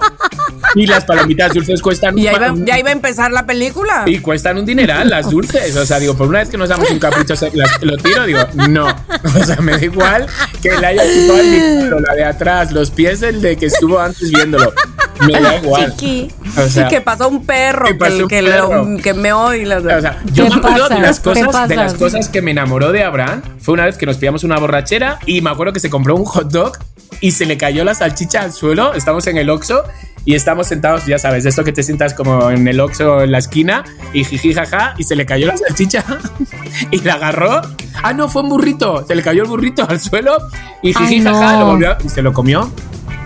Y las palomitas dulces cuestan.
Ya iba, ya iba a empezar la película.
Y cuestan un dineral las dulces. O sea, digo, por una vez que nos damos un capricho, lo tiro, digo, no. O sea, me da igual que le haya chupado el la de atrás, los pies del de que estuvo antes viéndolo. Me da igual.
Chiqui. O sea, que pasó un perro que, que, que, que me oí.
O sea, yo me acuerdo de las, cosas, de las cosas que me enamoró de Abraham. Fue una vez que nos pillamos una borrachera y me acuerdo que se compró un hot dog y se le cayó la salchicha al suelo. Estamos en el Oxxo y estamos sentados, ya sabes, de esto que te sientas como en el Oxxo en la esquina y jiji jaja y se le cayó la salchicha y la agarró. Ah, no, fue un burrito. Se le cayó el burrito al suelo y jiji jaja lo volvió y se lo comió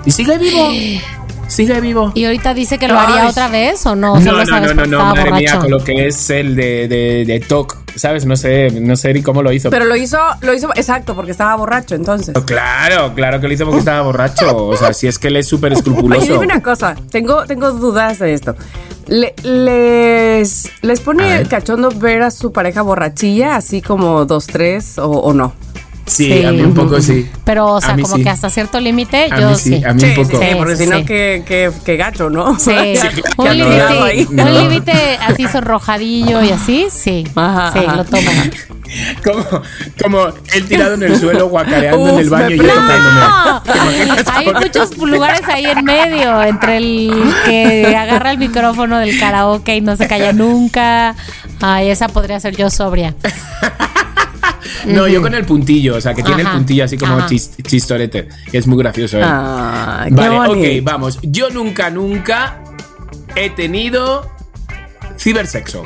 y sigue vivo. Sigue vivo.
¿Y ahorita dice que lo haría otra vez o no?
No, no, no, no, no, madre mía, con lo que es el de, de, de TOC, ¿sabes? No sé, no sé ni cómo lo hizo.
Pero lo hizo, lo hizo, exacto, porque estaba borracho entonces.
Claro, claro que lo hizo porque estaba borracho. O sea, si es que él es súper escrupuloso.
Oye, dime una cosa, tengo, tengo dudas de esto. les, ¿Les pone cachondo ver a su pareja borrachilla, así como dos, tres, o, o no?
Sí, a mí un poco sí.
Pero, o sea, como que hasta cierto límite, yo sí,
A mí un poco.
Sí, porque si no, que, que, gacho, ¿no?
Sí, un límite, un límite así sonrojadillo y así, sí. Ajá, sí, lo tomo.
Como, como él tirado en el suelo, guacareando en el baño y yo tocándome.
Hay muchos lugares ahí en medio, entre el que agarra el micrófono del karaoke y no se calla nunca. Ay, esa podría ser yo sobria.
No, yo con el puntillo, o sea, que tiene el puntillo así como chistorete, que es muy gracioso. ¿eh? vale, ok, vamos. Yo nunca, nunca he tenido cibersexo.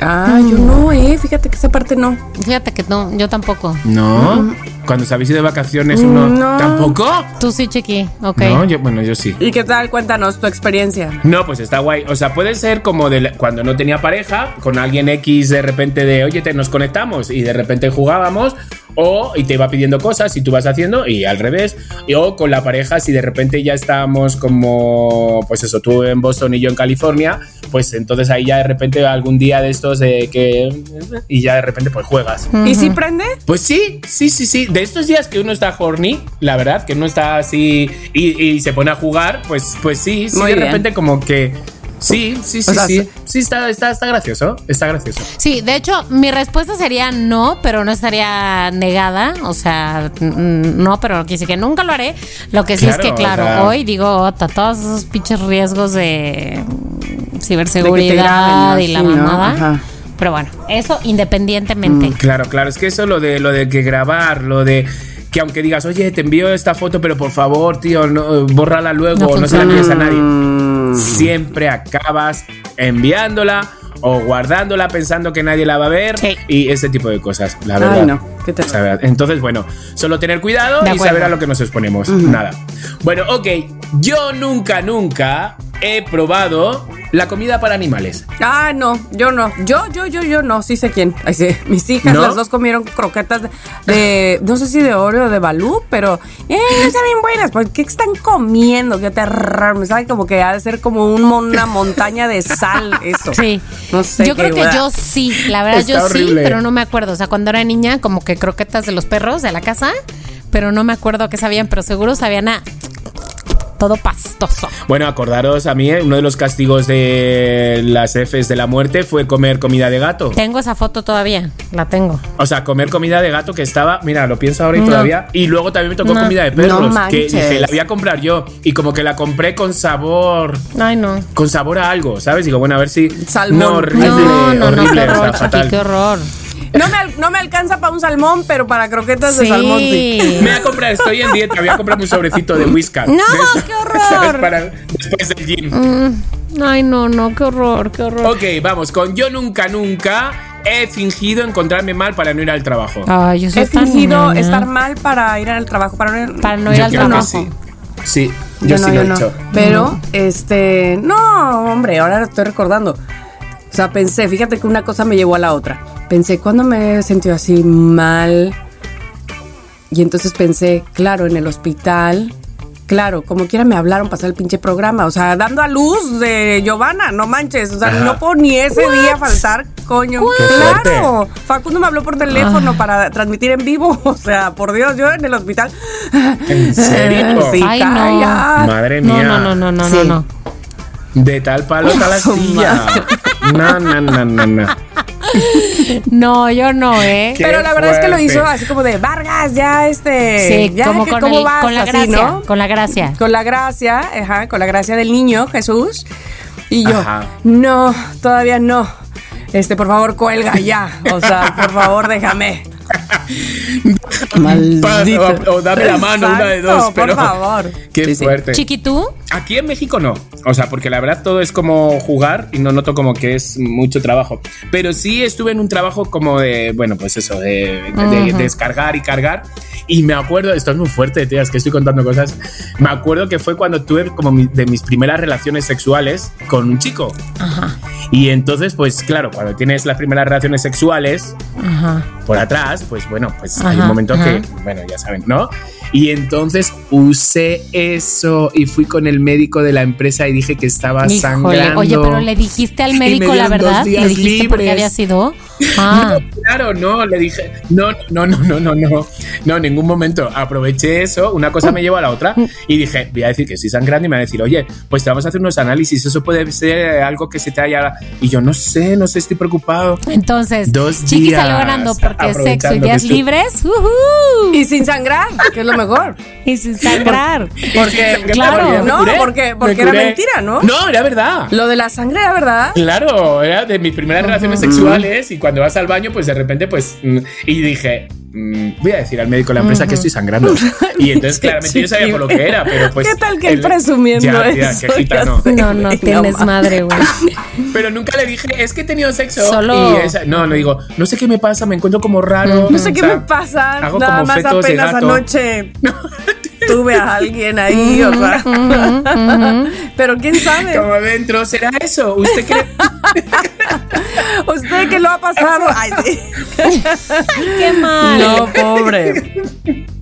Ah, yo no, eh. Fíjate que esa parte no.
Fíjate que no, yo tampoco.
No. Cuando se habéis ido de vacaciones, uno. No. ¿Tampoco?
Tú sí, Chiqui. Ok.
No, yo, bueno, yo sí.
¿Y qué tal? Cuéntanos tu experiencia.
No, pues está guay. O sea, puede ser como de cuando no tenía pareja, con alguien X de repente de, oye, te nos conectamos y de repente jugábamos o y te iba pidiendo cosas y tú vas haciendo y al revés o con la pareja si de repente ya estamos como pues eso tú en Boston y yo en California pues entonces ahí ya de repente algún día de estos de que y ya de repente pues juegas
y si prende
pues sí sí sí sí de estos días que uno está horny la verdad que uno está así y, se pone a jugar pues pues sí sí de repente como que Sí, sí, sí, sí. Sí, está, está, está gracioso. Está gracioso.
Sí, de hecho, mi respuesta sería no, pero no estaría negada. O sea, no, pero quise que nunca lo haré. Lo que sí es que, claro, hoy digo, todos esos pinches riesgos de ciberseguridad y la mamada. Pero bueno, eso independientemente. Mm,
claro, claro. Es que eso lo de lo de que grabar, lo de que aunque digas, oye, te envío esta foto, pero por favor, tío, no, bórrala luego, no, no se la envíes a nadie. Mm. Siempre acabas enviándola o guardándola pensando que nadie la va a ver y ese tipo de cosas, la verdad. Ay, no. ¿Qué te... Entonces, bueno, solo tener cuidado y saber a lo que nos exponemos. Nada. Bueno, ok, yo nunca, nunca he probado la comida para animales.
Ah, no, yo no. Yo, yo, yo, yo no. Sí sé quién. Ay, sí. Mis hijas, las dos comieron croquetas de, no sé si de Oreo o de Balú, pero eh, están bien buenas. ¿Por qué están comiendo? Qué terror. Me sabe como que ha de ser como una montaña de sal eso.
Sí. No sé. Yo creo que yo sí. La verdad, yo sí, pero no me acuerdo. O sea, cuando era niña, como que croquetas de los perros de la casa, pero no me acuerdo qué sabían, pero seguro sabían a todo pastoso.
Bueno, acordaros a mí, eh, uno de los castigos de las Fs de la muerte fue comer comida de gato.
Tengo esa foto todavía, la tengo.
O sea, comer comida de gato que estaba, mira, lo pienso ahora y todavía. Y luego también me tocó comida de perros, que dije, la voy a comprar yo. Y como que la compré con sabor.
Ay, no.
Con sabor a algo, ¿sabes? Digo, bueno, a ver si.
Salmón.
No, horrible,
no, no, horrible, qué horror, qué horror.
No me, no me, alcanza para un salmón, pero para croquetas de salmón sí.
Me voy a comprar, estoy en dieta, voy a comprar un sobrecito de whisky.
No, qué horror.
Para después del gym.
Mm, ay, no, no, qué horror, qué horror.
Ok, vamos, con yo nunca, nunca he fingido encontrarme mal para no ir al trabajo.
Ay, yo soy he fingido estar mal para ir al trabajo, para no ir,
para no ir al trabajo.
Sí. yo, sí lo he hecho.
Pero, este, no, hombre, ahora estoy recordando. O sea, pensé, fíjate que una cosa me llevó a la otra pensé, ¿cuándo me he sentido así mal? Y entonces pensé, claro, en el hospital, Claro, como quiera me hablaron para hacer el pinche programa. O sea, dando a luz de Giovanna, no manches. O sea,
Ajá.
no puedo ni ese día faltar, coño.
Qué
Claro. Facundo me habló por teléfono para transmitir en vivo. O sea, por Dios, yo en el hospital.
¿En serio?
Sí,
Ay, no.
Madre mía.
no, no, no, no,
Sí.
no, no.
De tal palo tal astilla. No, no, no, no, no.
No, yo no, ¿eh?
Qué
Pero la verdad es que lo hizo así como de Vargas, ya este.
Sí,
ya
como
que
con,
cómo
el-
vas,
con la
así,
gracia,
¿no?
con la gracia.
Con la gracia, ajá, con la gracia del niño Jesús. Y yo,
Ajá.
no, todavía no. Este, por favor, cuelga ya. O sea, por favor, déjame.
Pa- O, o dame la mano, una de dos.
Exacto, por
Pero,
favor.
Qué
Sí,
fuerte.
Chiqui, ¿tú?
Aquí en México no. O sea, porque la verdad todo es como jugar y no noto como que es mucho trabajo. Pero sí estuve en un trabajo como de, bueno, pues eso, de, de- de descargar y cargar. Y me acuerdo, esto es muy fuerte, tías, que estoy contando cosas. Me acuerdo que fue cuando tuve como mi- de mis primeras relaciones sexuales con un chico.
Ajá,
Y entonces, pues claro, cuando tienes las primeras relaciones sexuales,
ajá.
por atrás, pues bueno, pues hay un momento
ajá.
que, bueno, ya saben, ¿no? Y entonces usé eso y fui con el médico de la empresa y dije que estaba
Híjole,
sangrando.
oye, pero le dijiste al médico la verdad, le
días
dijiste por qué
libres.
había sido. Ah,
No, claro, no, le dije, no, no, no, no, no, no, no, en ningún momento. Aproveché eso, una cosa me llevó a la otra y dije, voy a decir que estoy sangrando y me va a decir, oye, pues te vamos a hacer unos análisis, eso puede ser algo que se te haya... Y yo no sé, no sé, estoy preocupado.
entonces,
Dos
Chiqui
días,
salió ganando porque es sexo y días libres.
Y sin sangrar, que es lo mejor.
Y sin sangrar.
Porque,
Claro.
No,
curé,
porque,
me
porque era mentira, ¿no?
No, era verdad.
Lo de la sangre era verdad.
Claro, era de mis primeras relaciones sexuales y cuando vas al baño, pues de repente, pues, mm, y dije, mm, voy a decir al médico de la empresa que estoy sangrando. Y entonces, claramente, yo sabía por lo que era, pero pues...
¿Qué tal que él presumiendo
Ya,
eso?
No, no tienes madre, güey.
Pero nunca le dije, es que he tenido sexo.
Solo-
Y esa- no, no digo, no sé qué me pasa, me encuentro como raro.
No sé qué
O sea,
me pasa.
hago
Nada
como
más
fetos de
apenas
gato.
anoche tuve a alguien ahí, o sea. Pero quién sabe.
Como adentro, ¿será eso? ¿Usted cree?
¿Usted qué lo ha pasado? Ay, sí.
Qué mal.
No, pobre.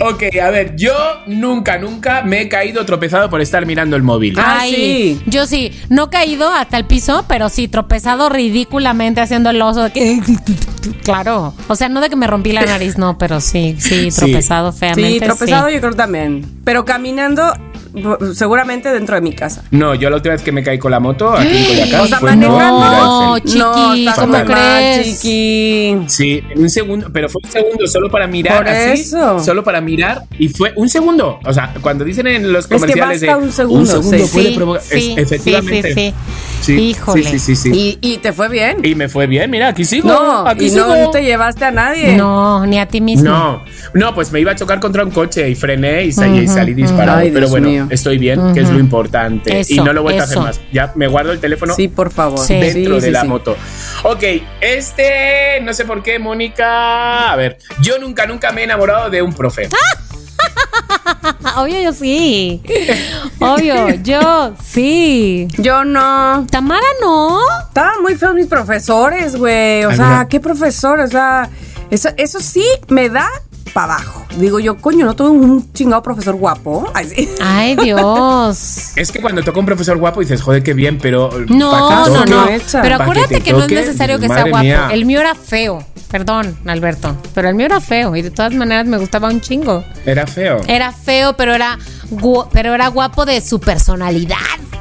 ok, a ver, yo nunca, nunca me he caído tropezado por estar mirando el móvil.
Ah,
Ay,
sí.
yo sí, no caído hasta el piso, pero sí tropezado ridículamente haciendo el oso. Claro, o sea, no de que me rompí la nariz, no, pero sí, sí,
Sí.
tropezado feamente.
Sí, tropezado
sí.
yo creo también. Pero caminando, seguramente dentro de mi casa.
No, yo la última vez que me caí con la moto aquí en Coyacán
O sea,
fue
manejando.
No, chiqui,
no,
¿cómo crees?
chiqui.
Sí, en un segundo, pero fue un segundo solo para mirar
Por
así,
eso.
solo para mirar y fue un segundo. O sea, cuando dicen en los
que
comerciales
basta
de
un segundo, sí.
puede
Sí,
provocar, es-
sí,
efectivamente.
sí, sí, sí.
Sí,
Híjole.
Sí, sí, sí. sí.
¿Y, y te fue bien?
Y, me fue bien, mira, aquí sigo.
no,
aquí
y
sigo.
no te llevaste a nadie.
No, ni a ti mismo.
No, no, pues me iba a chocar contra un coche y frené y salí, y salí disparado.
Ay,
pero bueno,
mío.
estoy bien, que es lo importante.
Eso,
y no lo vuelto a hacer más. Ya me guardo el teléfono
Sí, por favor.
Sí.
dentro
Sí,
de
sí,
la
sí.
moto. Ok, este, no sé por qué, Mónica. A ver, yo nunca, nunca me he enamorado de un profe.
Ah, Obvio, yo sí. Obvio, yo sí.
Yo no.
Tamara no.
Estaban muy feos mis profesores, güey. O
Ay,
sea,
mira.
¿qué profesor? O sea, eso, eso sí me da para abajo. Digo yo, coño, no tuve un chingado profesor guapo. Ay, sí.
Ay, Dios.
Es que cuando toca un profesor guapo dices, joder, qué bien, pero.
No,
que
no, no.
hecha.
Pero acuérdate
te
que no es necesario que sea guapo.
mía.
El mío era feo. Perdón, Alberto. Pero el mío era feo. Y de todas maneras me gustaba un chingo.
Era feo.
Era feo, pero era, gu- pero era guapo de su personalidad.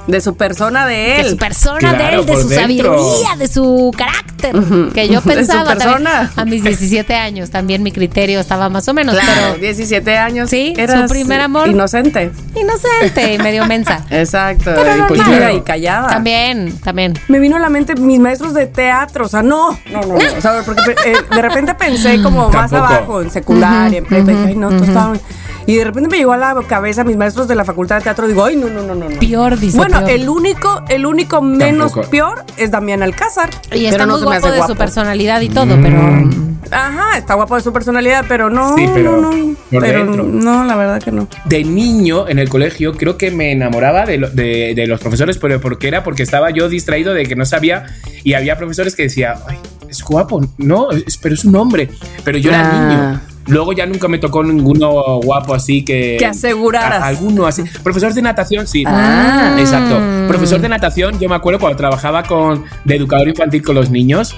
De su persona de
De su
él.
persona
Claro,
de él, de su
dentro.
sabiduría, de su carácter. Que yo
De su
pensaba también, a mis 17 años también mi criterio estaba más o menos,
Claro,
pero
17 años.
Sí, su
eras
primer amor.
Inocente.
inocente y medio mensa.
Exacto.
Pero
y y callada.
También, también.
Me vino a la mente mis maestros de teatro, o sea, no, no, no, no, o sea, porque eh, de repente pensé como más
Tampoco.
abajo, en secundaria, en prepa, y dije, ay, no, todos estaban- Y de repente me llegó a la cabeza mis maestros de la facultad de teatro, digo, ay, no, no, no, no. no.
Peor, dice.
Bueno,
peor.
el único, el único menos
Tampoco.
peor es Damián Alcázar.
Y está
pero no
muy
se me
guapo
hace
de su
guapo.
personalidad y todo, pero.
Ajá, está guapo de su personalidad, pero no,
Sí, pero
no, no. Pero
dentro.
no, la verdad que no.
de niño en el colegio creo que me enamoraba de, lo- de- de los profesores, pero ¿por qué era? Porque estaba yo distraído de que no sabía y había profesores que decía, ay, es guapo, no, es- pero es un hombre, pero yo era
Ah.
niño. Luego ya nunca me tocó ninguno guapo así que.
Que aseguraras.
a- alguno así. Profesor de natación, sí.
Ah.
Exacto. Profesor de natación, yo me acuerdo cuando trabajaba con, de educador infantil con los niños,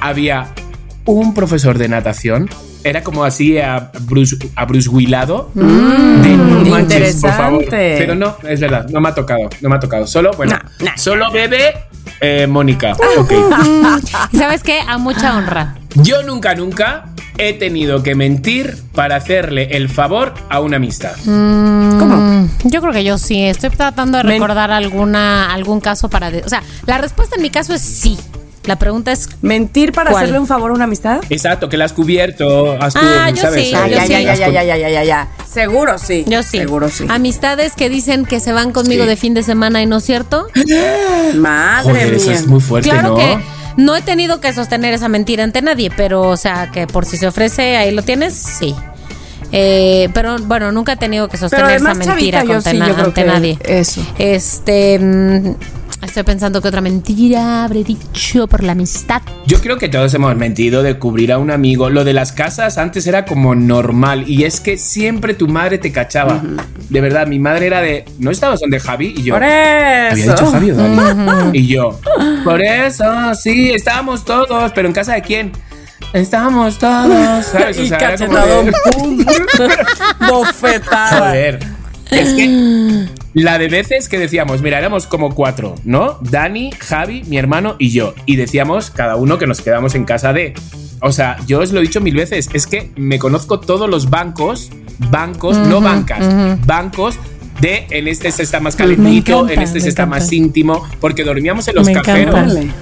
había un profesor de natación. Era como así a Bruce, a Bruce Willado. de no manches, por favor.
interesante.
Pero no, es verdad, no me ha tocado. No me ha tocado. Solo, bueno,
Nah, nah.
solo bebe eh, Mónica. Ok.
¿Y sabes qué? A mucha honra.
Yo nunca, nunca he tenido que mentir para hacerle el favor a una amistad.
¿Cómo? Yo creo que yo sí. Estoy tratando de
Men-
recordar alguna, algún caso para... de- o sea, la respuesta en mi caso es sí. La pregunta es...
¿Mentir para
¿Cuál?
hacerle un favor a una amistad?
Exacto, que la has cubierto, has
Ah, yo
¿sabes?
sí,
Ah,
yo
ya,
sí.
ya, ya, ya, ya, ya, ya, ya, ya. Seguro sí.
Yo sí.
Seguro sí.
Amistades que dicen que se van conmigo
Sí.
de fin de semana y no es cierto.
Madre
Joder,
mía.
eso es muy fuerte,
Claro
¿no?
que no he tenido que sostener esa mentira ante nadie, pero o sea, que por si se ofrece, ahí lo tienes, sí. Eh, pero bueno, nunca he tenido que sostener esa mentira
chavita,
contra
sí,
ante nadie.
eso.
Este, mm, estoy pensando que otra mentira habré dicho por la amistad.
Yo creo que todos hemos mentido de cubrir a un amigo. Lo de las casas antes era como normal y es que siempre tu madre te cachaba. De verdad, mi madre era de, ¿no estabas donde Javi? Y yo,
Por
¿había dicho
eso.
Javi o Dani? Y yo, por eso, sí, estábamos todos, pero ¿en casa de quién? Estábamos todos, ¿sabes? O
Y
sea, como
cachetadón,
de-
pum. Bofetada.
Joder. Es que la de veces que decíamos, mira, éramos como cuatro, ¿no? Dani, Javi, mi hermano y yo. Y decíamos cada uno que nos quedamos en casa de. O sea, yo os lo he dicho mil veces, es que me conozco todos los bancos, bancos, no bancas, bancos de en este se está más calentito,
encanta,
en este se está
encanta.
más íntimo, porque dormíamos en los
Me
cajeros.
encanta.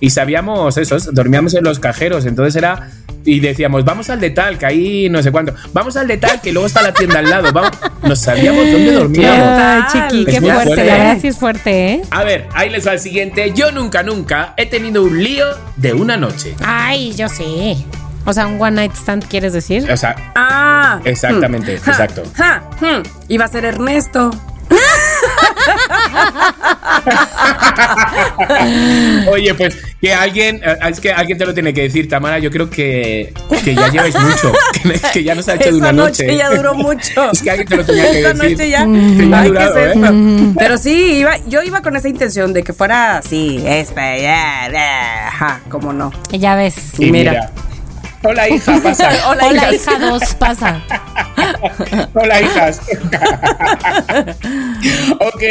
Y sabíamos eso, dormíamos en los cajeros, entonces era y decíamos, vamos al de tal, que ahí no sé cuánto, vamos al de tal, que luego está la tienda al lado, vamos, no sabíamos dónde dormíamos.
Ay, chiqui,
Es
qué fuerte.
fuerte.
La verdad sí es fuerte, ¿eh?
A ver, ahí les va el siguiente. Yo nunca, nunca he tenido un lío de una noche.
Ay, yo sí. O sea, un one night stand, ¿quieres decir?
O sea,
Ah.
Exactamente,
Hmm.
exacto.
Ja, hmm. Iba a ser Ernesto.
oye, pues que alguien, eh, es que alguien te lo tiene que decir, Tamara. Yo creo que, que ya lleváis mucho, que, ya nos ha hecho de una
noche.
noche.
ya duró mucho.
Es que alguien te lo tenía que
Esa
decir.
noche ya.
Que ya ha
Ay, ¿qué
durado,
es
¿eh?
Pero sí, iba, yo iba con esa intención de que fuera así, este, ya, ya, ajá, cómo no.
Ya ves.
Y
Mira.
mira. Hola, hija, pasa.
Hola,
hija 2, pasa.
Hola, hijas. ok,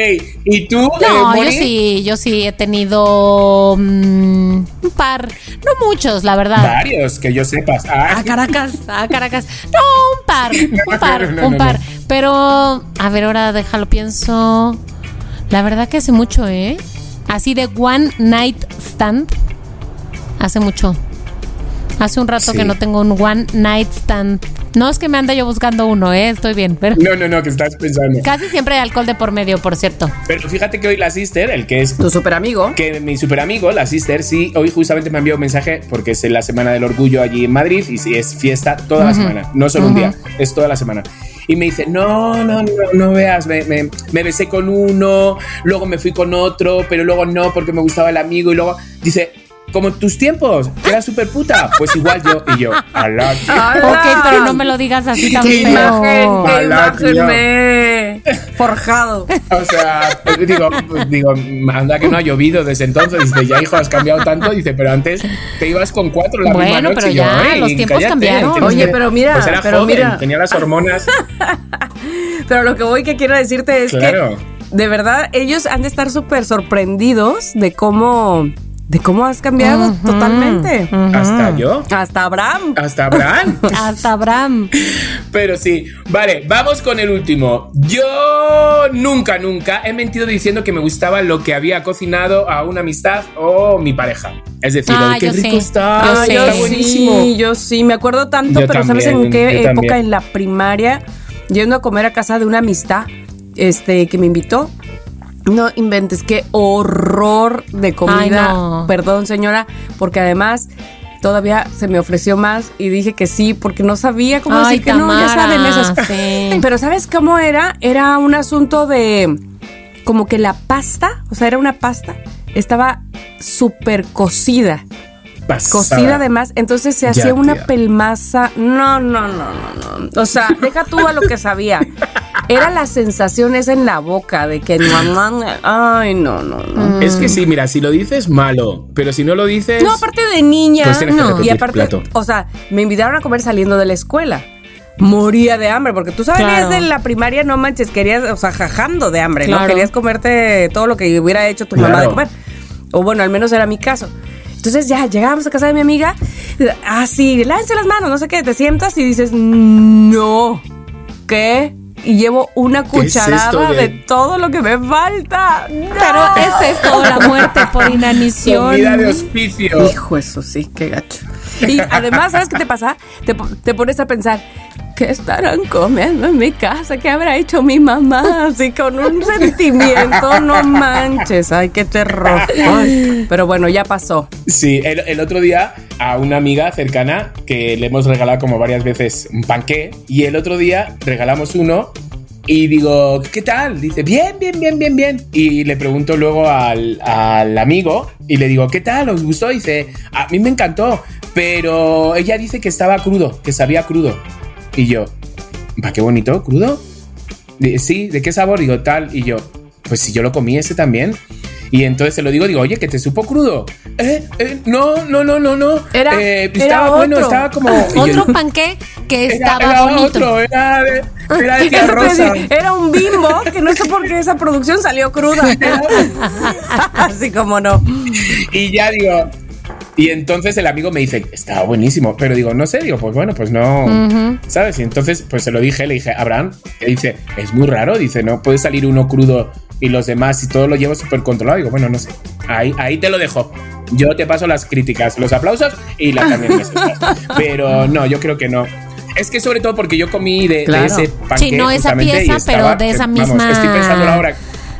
¿y tú?
No,
eh,
yo sí, yo sí he tenido mm, un par, no muchos, la verdad.
Varios, que yo sepas. Ah,
A Caracas, a Caracas. No, un par, un par,
No, no,
un par.
no.
Pero, a ver, ahora déjalo, pienso. La verdad que hace mucho, ¿eh? Así de one night stand. Hace mucho. Hace un rato
Sí.
que no tengo un one night stand. No es que me ande yo buscando uno, ¿eh? Estoy bien, pero
No, no, no, que estás pensando.
casi siempre hay alcohol de por medio, por cierto.
Pero fíjate que hoy la sister, el que es
Tu super amigo.
que mi super amigo, la sister, sí, hoy justamente me envió un mensaje porque es la semana del orgullo allí en Madrid y sí, es fiesta toda la semana, no solo un día, es toda la semana. Y me dice, no, no, no, no veas, me, me- me besé con uno, luego me fui con otro, pero luego no porque me gustaba el amigo y luego dice, como en tus tiempos, que era súper puta, pues igual yo y yo, alá, tío".
Ok, pero no me lo digas así tan
Qué
feo.
imagen, qué imagen me forjado.
O sea, pues digo, pues digo, anda que no ha llovido desde entonces. Dice, ya hijo, has cambiado tanto. Dice, pero antes te ibas con cuatro la
Bueno,
misma noche.
pero
Y yo,
ya,
"Ey,
los tiempos cambiaron".
Oye,
que-".
pero mira,
Pues era
pero
joven,
mira.
tenía las hormonas.
Pero lo que voy que quiero decirte es
Claro.
que de verdad ellos han de estar súper sorprendidos de cómo de cómo has cambiado totalmente.
Hasta yo.
Hasta Abraham.
Hasta Abraham.
Hasta Abraham.
Pero sí, vale, vamos con el último. Yo nunca, nunca he mentido diciendo que me gustaba lo que había cocinado a una amistad o mi pareja. Es decir, lo
Ah,
de qué
yo
rico
sí.
está,
Yo
Ah,
sí.
yo
está buenísimo.
sí, yo sí, me acuerdo tanto,
Yo
pero ¿sabes en qué época?
también.
En la primaria, yendo a comer a casa de una amistad, este, que me invitó. No inventes, qué horror de comida.
Ay, no.
Perdón, señora, porque además todavía se me ofreció más y dije que sí, porque no sabía cómo
Ay,
decir que no, ya saben esas.
sí.
Pero ¿sabes cómo era? Era un asunto de como que la pasta, o sea, era una pasta, estaba súper cocida.
Pasada.
Cocida además, entonces se hacía una
tía.
pelmaza. No, no, no, no, no. O sea, deja tú a lo que sabía. Era la sensación esa en la boca de que mamá. Ay, no, no, no.
Es que sí, mira, si lo dices, malo. Pero si no lo dices.
No, aparte de niña.
Pues
no. Y aparte,
plato.
o sea, me invitaron a comer saliendo de la escuela. Moría de hambre, porque tú sabías
Claro.
de la primaria, no manches, querías, o sea, jajando de hambre, ¿no? Querías comerte todo lo que hubiera hecho tu mamá de comer. O bueno, al menos era mi caso. Entonces ya llegamos a casa de mi amiga, así, lance las manos, no sé qué, te sientas y dices, no, ¿qué? Y llevo una
¿Qué es
cucharada de- todo lo que me falta. ¡No!
Pero es esto, la muerte por inanición.
Comida de hospicio.
Hijo, eso sí, qué gacho. Y además, ¿sabes qué te pasa? Te, te pones a pensar, ¿qué estarán comiendo en mi casa? ¿Qué habrá hecho mi mamá? Así con un sentimiento, no manches, ay, qué terror. Ay, pero bueno, ya pasó.
Sí, el, el otro día a una amiga cercana que le hemos regalado como varias veces un panqué y el otro día regalamos uno y digo, ¿qué tal? Dice, bien, bien, bien, bien, bien. Y le pregunto luego al, al amigo y le digo, ¿qué tal? ¿Os gustó? dice, a mí me encantó, pero ella dice que estaba crudo, que sabía crudo. Y yo, ¿va qué bonito? ¿Crudo? Sí, ¿de qué sabor? Digo, tal. Y yo, pues si yo lo comí ese también. Y entonces se lo digo, digo, oye, que te supo crudo. Eh, eh, no, no, no, no, no.
Era-
Eh,
era
estaba bueno,
otro.
estaba como.
Otro panqué que
era,
estaba
era
bonito.
otro, era de, era de tía Rosa.
Era un bimbo que no sé por qué esa producción salió cruda. Así como no.
Y ya digo. Y entonces el amigo me dice, estaba buenísimo. Pero digo, no sé, digo, pues bueno, pues no. ¿Sabes? Y entonces, pues se lo dije, le dije, Abraham, que dice, es muy raro. Dice, no puede salir uno crudo y los demás y todo lo llevo súper controlado. Digo, bueno, no sé. Ahí, ahí te lo dejo. Yo te paso las críticas, los aplausos y las también. Pero no, yo creo que no. Es que sobre todo porque yo comí de, de
Claro.
ese panqué
Sí, no esa pieza, pero de esa
vamos,
misma.
estoy pensando ahora.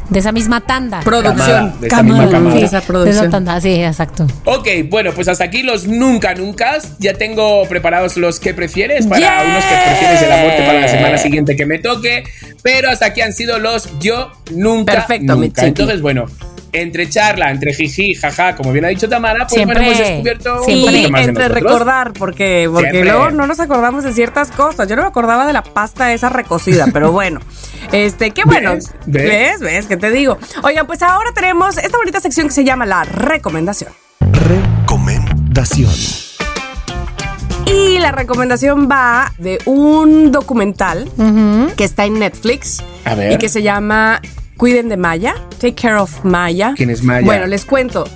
De esa misma tanda.
Producción.
Camada, de esa misma camada.
Sí, esa
De
producción.
esa tanda, sí, exacto.
Ok, bueno, pues hasta aquí los nunca nunca. Ya tengo preparados los que prefieres para
¡Yeah!
unos que prefieres de la muerte para la semana siguiente que me toque. Pero hasta aquí han sido los yo nunca
Perfecto, mi
nunca. Entonces, bueno, entre charla, entre jiji, jaja, como bien ha dicho Tamara, pues
Siempre,
bueno, hemos descubierto un
siempre.
poquito más
entre recordar, porque, porque
Siempre.
luego no nos acordamos de ciertas cosas. Yo no me acordaba de la pasta esa recocida, pero bueno. Este, qué bueno.
¿Ves?
¿Ves?
¿Ves?
¿Ves? ¿Qué te digo? Oigan, pues ahora tenemos esta bonita sección que se llama la recomendación.
Recomendación.
Y la recomendación va de un documental que está en Netflix
A ver.
y que se llama Cuiden de Maya, Take Care of Maya.
¿Quién es Maya?
Bueno, les cuento.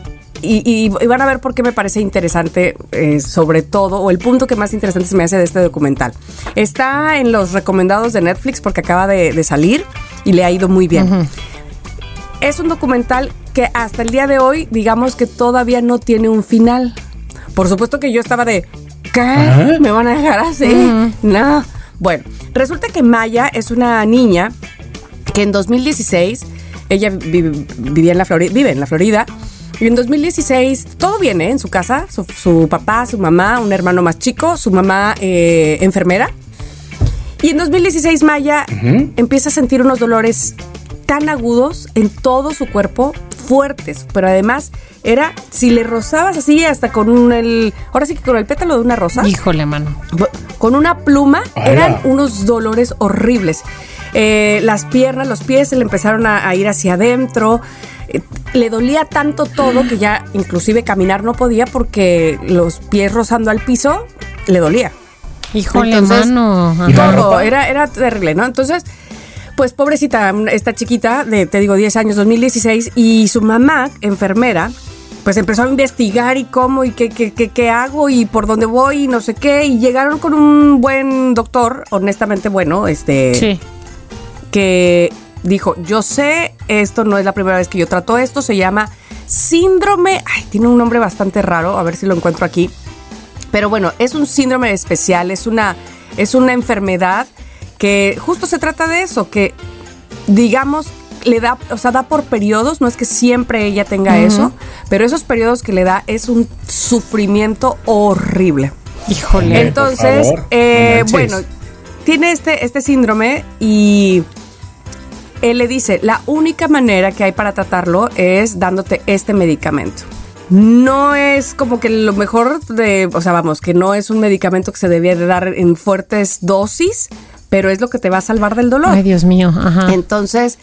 Y, y- y van a ver por qué me parece interesante, eh, sobre todo, o el punto que más interesante se me hace de este documental. Está en los recomendados de Netflix porque acaba de, de salir y le ha ido muy bien. Es un documental que hasta el día de hoy, digamos que todavía no tiene un final. Por supuesto que yo estaba de, ¿qué?
¿Ah?
¿Me van a dejar así? No. Bueno, resulta que Maya es una niña que en 2016, ella vi- vivía en la Florida, vive en la Florida, y en 2016 todo bien, ¿eh? En su casa, su, su papá, su mamá, un hermano más chico, su mamá eh, enfermera. Y en 2016 Maya empieza a sentir unos dolores tan agudos en todo su cuerpo, fuertes, pero además era, si le rozabas así hasta con un, el, ahora sí que con el pétalo de una rosa,
Híjole, mano.
con una pluma eran unos dolores horribles. Eh, las piernas, los pies se le empezaron a, a ir hacia adentro. Le dolía tanto todo que ya inclusive caminar no podía porque los pies rozando al piso le dolía.
Híjole,
Entonces,
mano.
¿Y la
Ajá.
Todo, era, era terrible, ¿no? Entonces, pues pobrecita, esta chiquita de, te digo, 10 años, 2016, y su mamá, enfermera, pues empezó a investigar y cómo y qué, qué, qué, qué hago y por dónde voy y no sé qué, y llegaron con un buen doctor, honestamente bueno, este,
Sí.
que dijo, yo sé, esto no es la primera vez que yo trato esto, se llama síndrome, ay, tiene un nombre bastante raro, a ver si lo encuentro aquí, pero bueno, es un síndrome especial, es una, es una enfermedad que justo se trata de eso, que digamos le da, o sea, da por periodos, no es que siempre ella tenga eso, pero esos periodos que le da es un sufrimiento horrible.
Híjole.
Entonces, eh, bueno, tiene este, este síndrome y él le dice, la única manera que hay para tratarlo es dándote este medicamento. no es como que lo mejor de, o sea, vamos, que no es un medicamento que se debía de dar en fuertes dosis, pero es lo que te va a salvar del dolor.
Ay, Dios mío, ajá.
Entonces,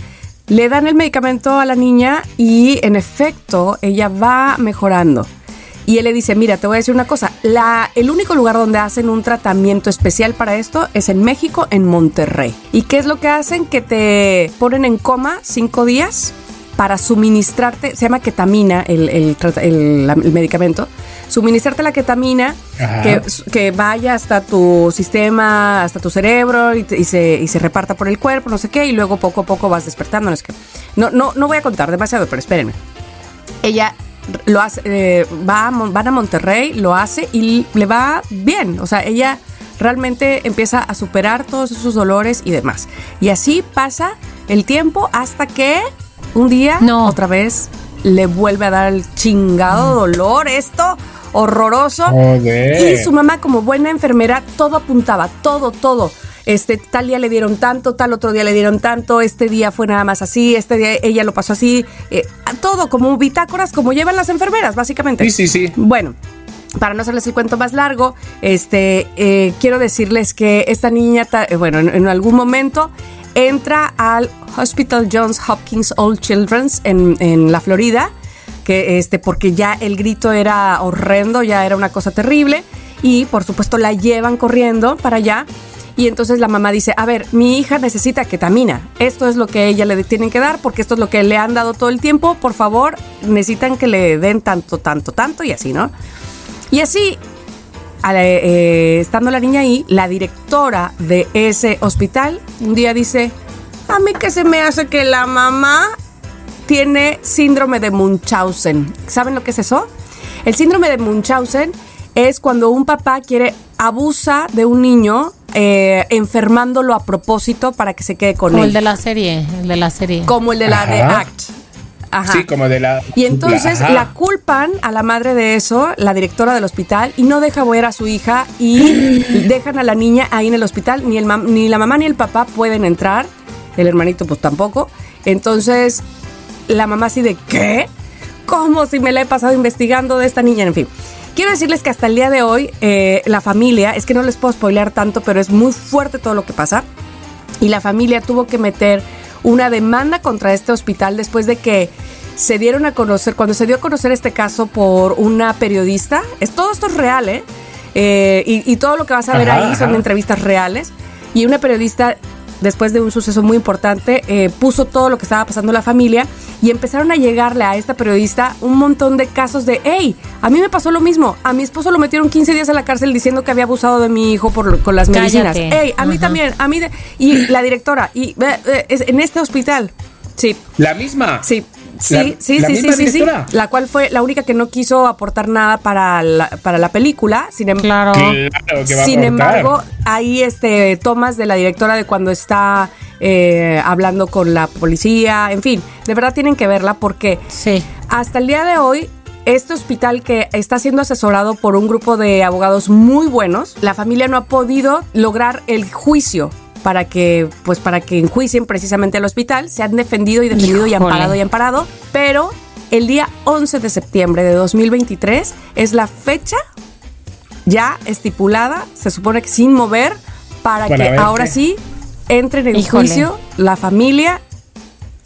le dan el medicamento a la niña y en efecto ella va mejorando. Y él le dice, mira, te voy a decir una cosa, la, el único lugar donde hacen un tratamiento especial para esto es en México, en Monterrey. ¿Y qué es lo que hacen? Que te ponen en coma cinco días para suministrarte, se llama ketamina el, el, medicamento, suministrarte la ketamina que, que vaya hasta tu sistema, hasta tu cerebro y, te- y se, y se reparta por el cuerpo, no sé qué, y luego poco a poco vas despertando. No, es que, no, no, no voy a contar demasiado, pero espérenme. Ella lo hace, eh, va a Mon- van a Monterrey, lo hace y le va bien. O sea, ella realmente empieza a superar todos esos dolores y demás. Y así pasa el tiempo hasta que un día,
No.
otra vez, le vuelve a dar el chingado dolor, esto horroroso.
Joder.
Y su mamá, como buena enfermera, todo apuntaba, todo, todo. Este, tal día le dieron tanto, tal otro día le dieron tanto, este día fue nada más así, este día ella lo pasó así, eh, todo como bitácoras, como llevan las enfermeras, básicamente.
Sí, sí, sí.
Bueno, para no hacerles el cuento más largo, este, eh, quiero decirles que esta niña, eh, bueno, en, en algún momento entra al Hospital Johns Hopkins All Children's en, en la Florida, que este, porque ya el grito era horrendo, ya era una cosa terrible, y por supuesto la llevan corriendo para allá. Y entonces la mamá dice, a ver, mi hija necesita ketamina. Esto es lo que ella le tienen que dar porque esto es lo que le han dado todo el tiempo. Por favor, necesitan que le den tanto, tanto, tanto y así, ¿no? Y así, la- eh, estando la niña ahí, la directora de ese hospital un día dice, a mí que se me hace que la mamá tiene síndrome de Munchausen. ¿Saben lo que es eso? El síndrome de Munchausen es cuando un papá quiere abusa de un niño eh, enfermándolo a propósito para que se quede con
Como
él.
el de la serie, el de la serie.
como el de la de
Ajá.
ACT. Ajá.
Sí, como de la.
Y entonces
Ajá.
la culpan a la madre de eso, la directora del hospital, y no deja ver a su hija y dejan a la niña ahí en el hospital. Ni, el ni la mamá ni el papá pueden entrar, el hermanito pues tampoco. Entonces la mamá así de ¿qué? ¿Cómo si me la he pasado investigando de esta niña? En fin. Quiero decirles que hasta el día de hoy eh, la familia, es que no les puedo spoilear tanto, pero es muy fuerte todo lo que pasa y la familia tuvo que meter una demanda contra este hospital después de que se dieron a conocer, cuando se dio a conocer este caso por una periodista, es, todo esto es real, ¿eh? Eh, y, y todo lo que vas a ver
Ajá,
ahí son
ajá.
entrevistas reales, y una periodista, después de un suceso muy importante, eh, puso todo lo que estaba pasando en la familia y empezaron a llegarle a esta periodista un montón de casos de, hey, a mí me pasó lo mismo, a mi esposo lo metieron 15 días a la cárcel diciendo que había abusado de mi hijo por, con las medicinas.
Cállate.
Hey, a mí
Ajá.
también, a mí de- y la directora y eh, eh, es en este hospital. Sí.
La misma.
Sí. Sí,
La-
sí,
la
sí, sí,
misma
sí. La cual fue la única que no quiso aportar nada para la, para la película. Sin, em-
Claro.
Claro que va a
sin embargo, hay este tomas de la directora de cuando está eh, hablando con la policía. En fin, de verdad tienen que verla porque
Sí.
hasta el día de hoy, este hospital que está siendo asesorado por un grupo de abogados muy buenos, la familia no ha podido lograr el juicio para que, pues, para que enjuicien precisamente al hospital. Se han defendido y defendido y
Híjole.
amparado y amparado, pero el día 11 de septiembre de 2023 es la fecha ya estipulada, se supone que sin mover, para,
Para
que
ver
ahora
qué.
sí entren en
Híjole.
juicio la familia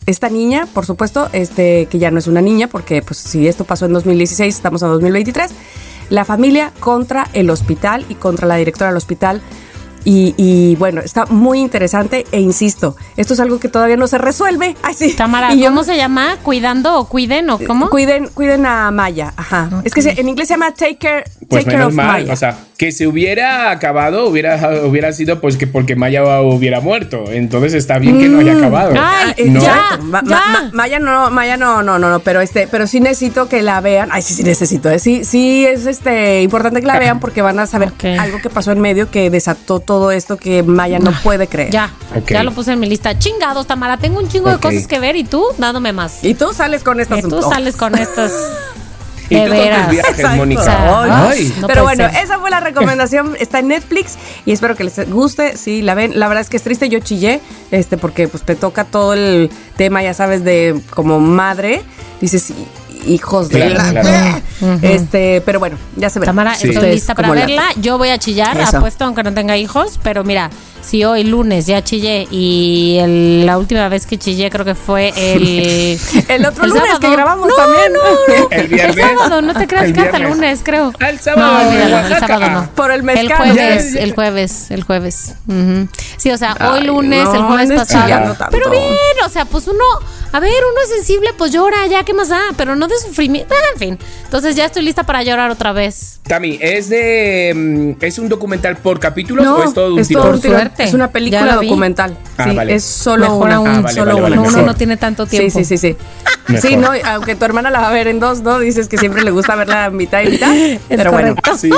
esta niña, por supuesto, este, que ya no es una niña, porque pues si esto pasó en 2016, estamos en 2023, la familia contra el hospital y contra la directora del hospital. Y, y, bueno, está muy interesante e insisto, esto es algo que todavía no se resuelve. Ay, sí.
Tamara,
Y yo-
¿cómo se llama? ¿Cuidando o cuiden o cómo?
Cuiden, cuiden a Maya, ajá. Es que se- en inglés se llama Take Care,
Pues
take
menos mal,
Maya.
o sea, que se hubiera acabado hubiera, hubiera sido pues que porque Maya hubiera muerto. Entonces está bien que no haya acabado.
Ay,
Ah, eh,
no.
ya,
exacto. Ma- ma-
ya.
ma- Maya no, Maya no, no, no, no, pero este, pero sí necesito que la vean. Ay, sí, sí necesito. eh, Sí, sí es este importante que la vean porque van a saber algo que pasó en medio que desató todo esto que Maya no puede creer.
Ya, ya lo puse en mi lista. Chingados, Tamara, tengo un chingo de cosas que ver y tú dándome más.
Y tú sales con estas.
Que tú sales con estas.
Y
de
tú con tus
veras.
viajes,
Exacto.
Mónica.
Ay.
Ay.
No
Pero bueno,
ser.
esa fue la recomendación. Está en Netflix y espero que les guste. Sí, la ven. La verdad es que es triste. Yo chillé, este, porque pues te toca todo el tema, ya sabes, de como madre. Dices, hijos de la.
claro.
Este, pero bueno, ya se verá.
Tamara,
Sí.
estoy lista para
la-
verla. Yo voy a chillar,
Eso.
apuesto aunque no tenga hijos, pero mira, si hoy lunes ya chillé y el- la última vez que chillé creo que fue el...
El otro lunes
sábado.
que grabamos
No,
también.
No, no,
El viernes.
sábado, no te creas
El
que hasta el lunes, creo.
El sábado
No, olvídalo, el sábado no.
Por el
El
mezcal.
jueves,
Ya, ya.
el jueves, el jueves. Sí, o sea, hoy
Ay,
lunes,
no,
el jueves pasado. Pero bien, o sea, pues uno, a ver, uno es sensible, pues llora, ya, ¿qué más da? Pero no de sufrimiento, ah, en fin. Entonces ya estoy lista para llorar otra vez.
Tami, ¿es de. mm, ¿Es un documental por capítulos
No,
o es todo un
es todo un
suerte.
Es una película documental.
Ah,
sí,
vale.
es solo
Mejor
una.
aún.
Ah, vale,
solo
vale,
una.
uno
mejor.
no tiene tanto
Sí,
tiempo.
sí, sí, sí.
Mejor.
Sí, no, aunque tu hermana la va a ver en dos, ¿no? Dices que siempre le gusta verla a mitad y mitad. pero bueno,
correcto.
Sí.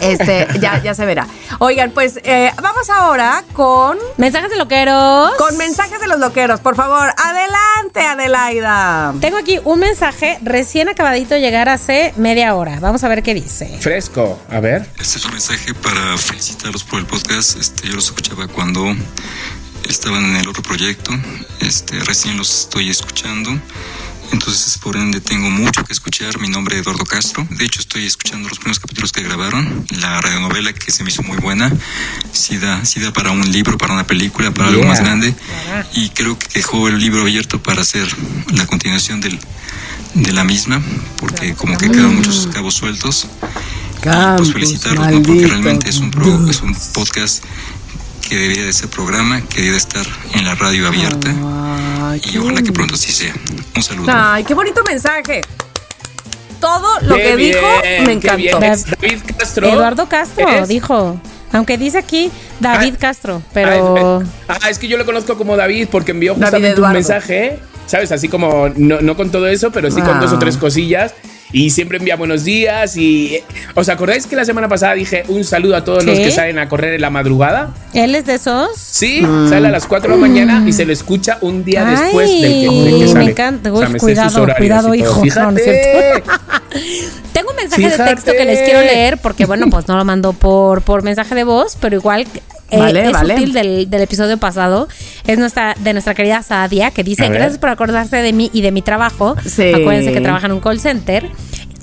este, ya, ya se verá. Oigan, pues eh, vamos ahora con,
Mensajes de loqueros.
con mensajes de los loqueros. Por favor, adelante, Adelaida.
Tengo aquí un mensaje recién acabadito de llegar hace media hora. Vamos a ver qué dice.
Fresco. A ver.
Este es un mensaje para felicitarlos por el podcast. Este, yo los escuchaba cuando estaban en el otro proyecto. Este, recién los estoy escuchando. Entonces, por ende, tengo mucho que escuchar. Mi nombre es Eduardo Castro. De hecho, estoy escuchando los primeros capítulos que grabaron. La radionovela que se me hizo muy buena. Sí da, sí da para un libro, para una película, para algo más grande. Y creo que dejó el libro abierto para hacer la continuación del, de la misma. Porque como que quedan muchos cabos sueltos. Y, pues felicitarlos, ¿no? porque realmente es un, pro- es un podcast que debería de ser programa, que debería de estar en la radio abierta y ojalá que pronto así sea. Un saludo.
Ay, qué bonito mensaje. Todo lo
Qué
que
bien,
dijo me encantó.
David Castro.
Eduardo Castro
¿Es?
dijo. Aunque dice aquí David
Ah,
Castro,
Ah,
pero.
es, ah, es que yo lo conozco como David porque envió justamente un mensaje, ¿sabes? Así como, no, no con todo eso, pero sí con
Ah.
dos o tres cosillas. Y siempre envía buenos días. Y ¿Os acordáis que la semana pasada dije un saludo a todos los que salen a correr en la madrugada?
¿Él es de esos?
Sí, sale a las 4 de la mañana y se le escucha un día
Ay,
después del que, del que
me encanta.
O sea,
Uy,
me
cuidado, cuidado, hijo.
Fíjate.
Tengo un mensaje de texto que les quiero leer porque, bueno, pues no lo mandó por, por mensaje de voz, pero igual
Vale,
es
vale.
útil del, del episodio pasado. Es nuestra de nuestra querida Sadia que dice, gracias por acordarse de mí y de mi trabajo.
Sí.
Acuérdense que trabaja en un call center.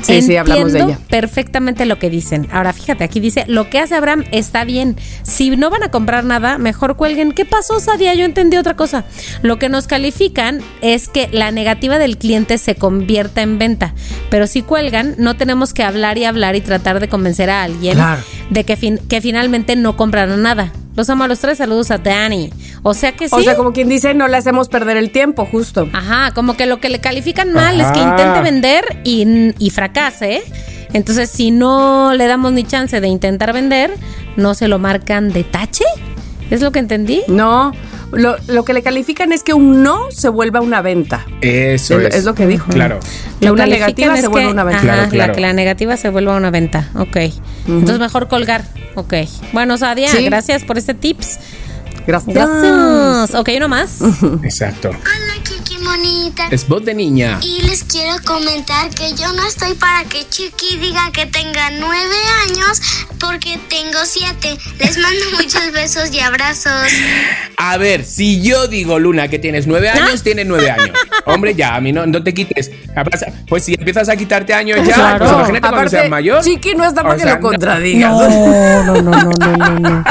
Sí, sí, hablamos de
Entiendo
ella.
perfectamente lo que dicen. Ahora, fíjate, aquí dice, lo que hace Abraham está bien. Si no van a comprar nada, mejor cuelguen. ¿Qué pasó, Sadia? Yo entendí otra cosa. Lo que nos califican es que la negativa del cliente se convierta en venta. Pero si cuelgan, no tenemos que hablar y hablar y tratar de convencer a alguien
Claro.
de que, fin- que finalmente no compraron nada. Los amo a los tres. Saludos a Dani. O sea que sí.
O sea, como quien dice, no le hacemos perder el tiempo, justo.
Ajá, como que lo que le califican mal es que intente vender y, y fracase. Entonces, si no le damos ni chance de intentar vender, no se lo marcan de tache. ¿Es lo que entendí?
No, lo, lo que le califican es que un no se vuelva una venta.
Eso
Es,
es.
es lo que dijo.
Claro.
Lo
una negativa se vuelve
que-
una venta.
ajá,
Claro, claro.
La que la negativa se vuelva una venta. Ok. Entonces, mejor colgar. Ok. Bueno, Sadia,
Sí.
gracias por este tips.
Gracias.
Gracias. Ok, uno más.
Exacto.
Hola
Es voz de niña.
Y les quiero comentar que yo no estoy para que Chiqui diga que tenga nueve años porque tengo siete. Les mando muchos besos y abrazos.
A ver, si yo digo, Luna, que tienes nueve
¿Ah?
años, tienes nueve años. Hombre, ya, a mí no, no te quites. Pues si empiezas a quitarte años ya,
Claro.
pues imagínate cuando
Aparte,
seas mayor.
Chiqui no está para que
sea,
lo contradigas.
No, no, no, no, no, no, no.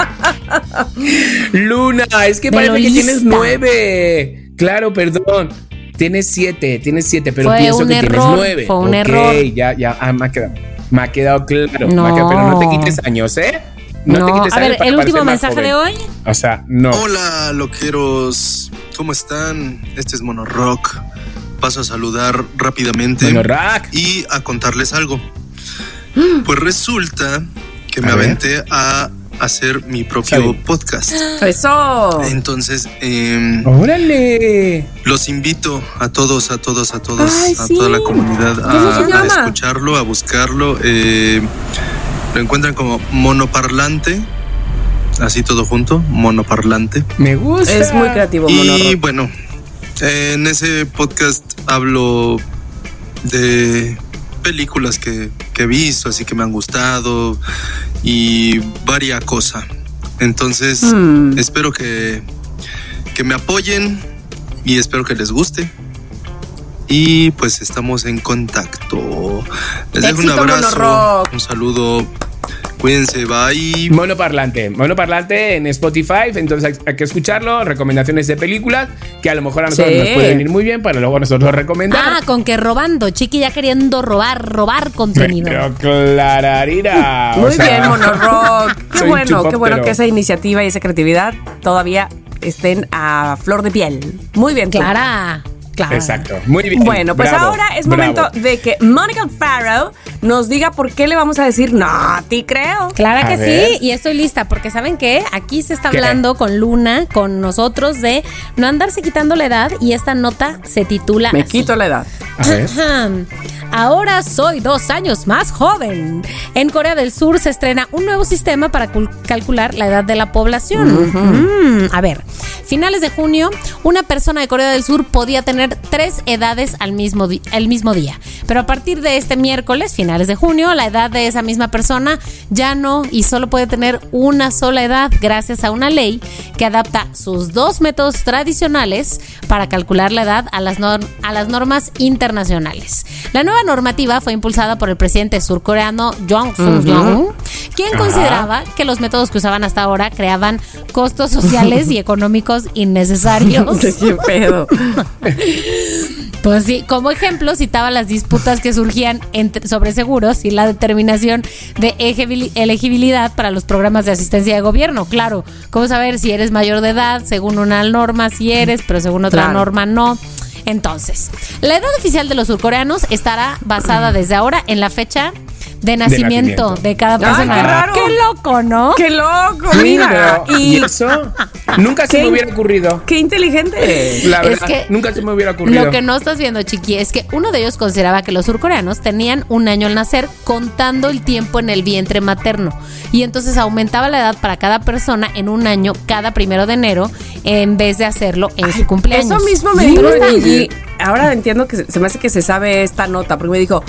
Luna, es que
De
parece que tienes nueve. Claro, perdón. Tienes siete, tienes siete, pero
Fue
pienso que
error,
tienes nueve.
fue un error.
ya, ya, ah, me ha quedado, me ha quedado claro.
No.
me ha quedado- pero no te quites años, ¿eh?
No,
te quites
a
años
ver,
para
el último mensaje
joven.
de hoy.
O sea, no.
Hola, loqueros. ¿Cómo están? Este es Monorock. Paso a saludar rápidamente
Bueno, Rack.
y a contarles algo. Pues resulta que me
A ver.
aventé a hacer mi propio
Sabe.
podcast.
Eso.
Entonces, em,
Órale.
los invito a todos, a todos, a todos,
Ay,
a
sí.
toda la comunidad
¿Cómo se
a, escucharlo, a buscarlo. Eh, lo encuentran como monoparlante, así todo junto, monoparlante.
Me gusta.
Es muy creativo,
Y
Monorro.
bueno, en ese podcast hablo de películas que, que he visto, así que me han gustado y varia cosa. Entonces,
Mm.
espero que, que me apoyen y espero que les guste. y pues estamos en contacto. Les dejo un abrazo, un saludo. Cuídense, bye.
Monoparlante, monoparlante en Spotify, entonces hay, que escucharlo, recomendaciones de películas que a lo mejor a nosotros
Sí.
nos pueden venir muy bien para luego nosotros recomendar.
Ah, con que robando, chiqui ya queriendo robar, robar contenido.
Pero clararira.
Muy
sea,
bien, Monorock. Qué bueno, qué bueno que esa iniciativa y esa creatividad todavía estén a flor de piel. Muy bien, tú.
Claro.
Exacto. Muy bien.
Bueno, pues
Bravo,
ahora es
bravo.
momento de que Monica Farrow nos diga por qué le vamos a decir no, a ti creo.
Claro
A
que
ver.
sí, y estoy lista, porque ¿saben qué? Aquí se está
¿Qué?
hablando con Luna, con nosotros, de no andarse quitando la edad, y esta nota se titula
Me
así.
quito la edad.
A ver.
Ahora soy dos años más joven. En Corea del Sur se estrena un nuevo sistema para cul- calcular la edad de la población. Mm, a ver, finales de junio, una persona de Corea del Sur podía tener tres edades al mismo, el mismo día. Pero a partir de este miércoles, finales de junio, la edad de esa misma persona ya no y solo puede tener una sola edad gracias a una ley que adapta sus dos métodos tradicionales para calcular la edad a las, nor- a las normas internacionales. La nueva normativa fue impulsada por el presidente surcoreano Jong Suk-yeol, quien
Ajá.
consideraba que los métodos que usaban hasta ahora creaban costos sociales y económicos innecesarios.
¿Qué pedo?
Pues sí, como ejemplo citaba las disputas que surgían entre- sobre seguros y la determinación de elegibilidad para los programas de asistencia de gobierno. Claro, ¿cómo saber si eres mayor de edad según una norma, si eres, pero según otra
Claro.
norma no? Entonces, la edad oficial de los surcoreanos estará basada desde ahora en la fecha de nacimiento de,
nacimiento.
cada
Ay,
persona.
qué raro.
Qué loco, ¿no?
¡Qué loco! Mira. Y
¿y eso nunca se me hubiera ocurrido.
qué inteligente.
La
Es
verdad,
que
nunca se me hubiera ocurrido.
Lo que no estás viendo, Chiqui, es que uno de ellos consideraba que los surcoreanos tenían un año al nacer contando el tiempo en el vientre materno. Y entonces aumentaba la edad para cada persona en un año cada primero de enero en vez de hacerlo en su cumpleaños.
Eso mismo me dijo Gigi. Ahora entiendo que se, se me hace que se sabe esta nota, porque me dijo,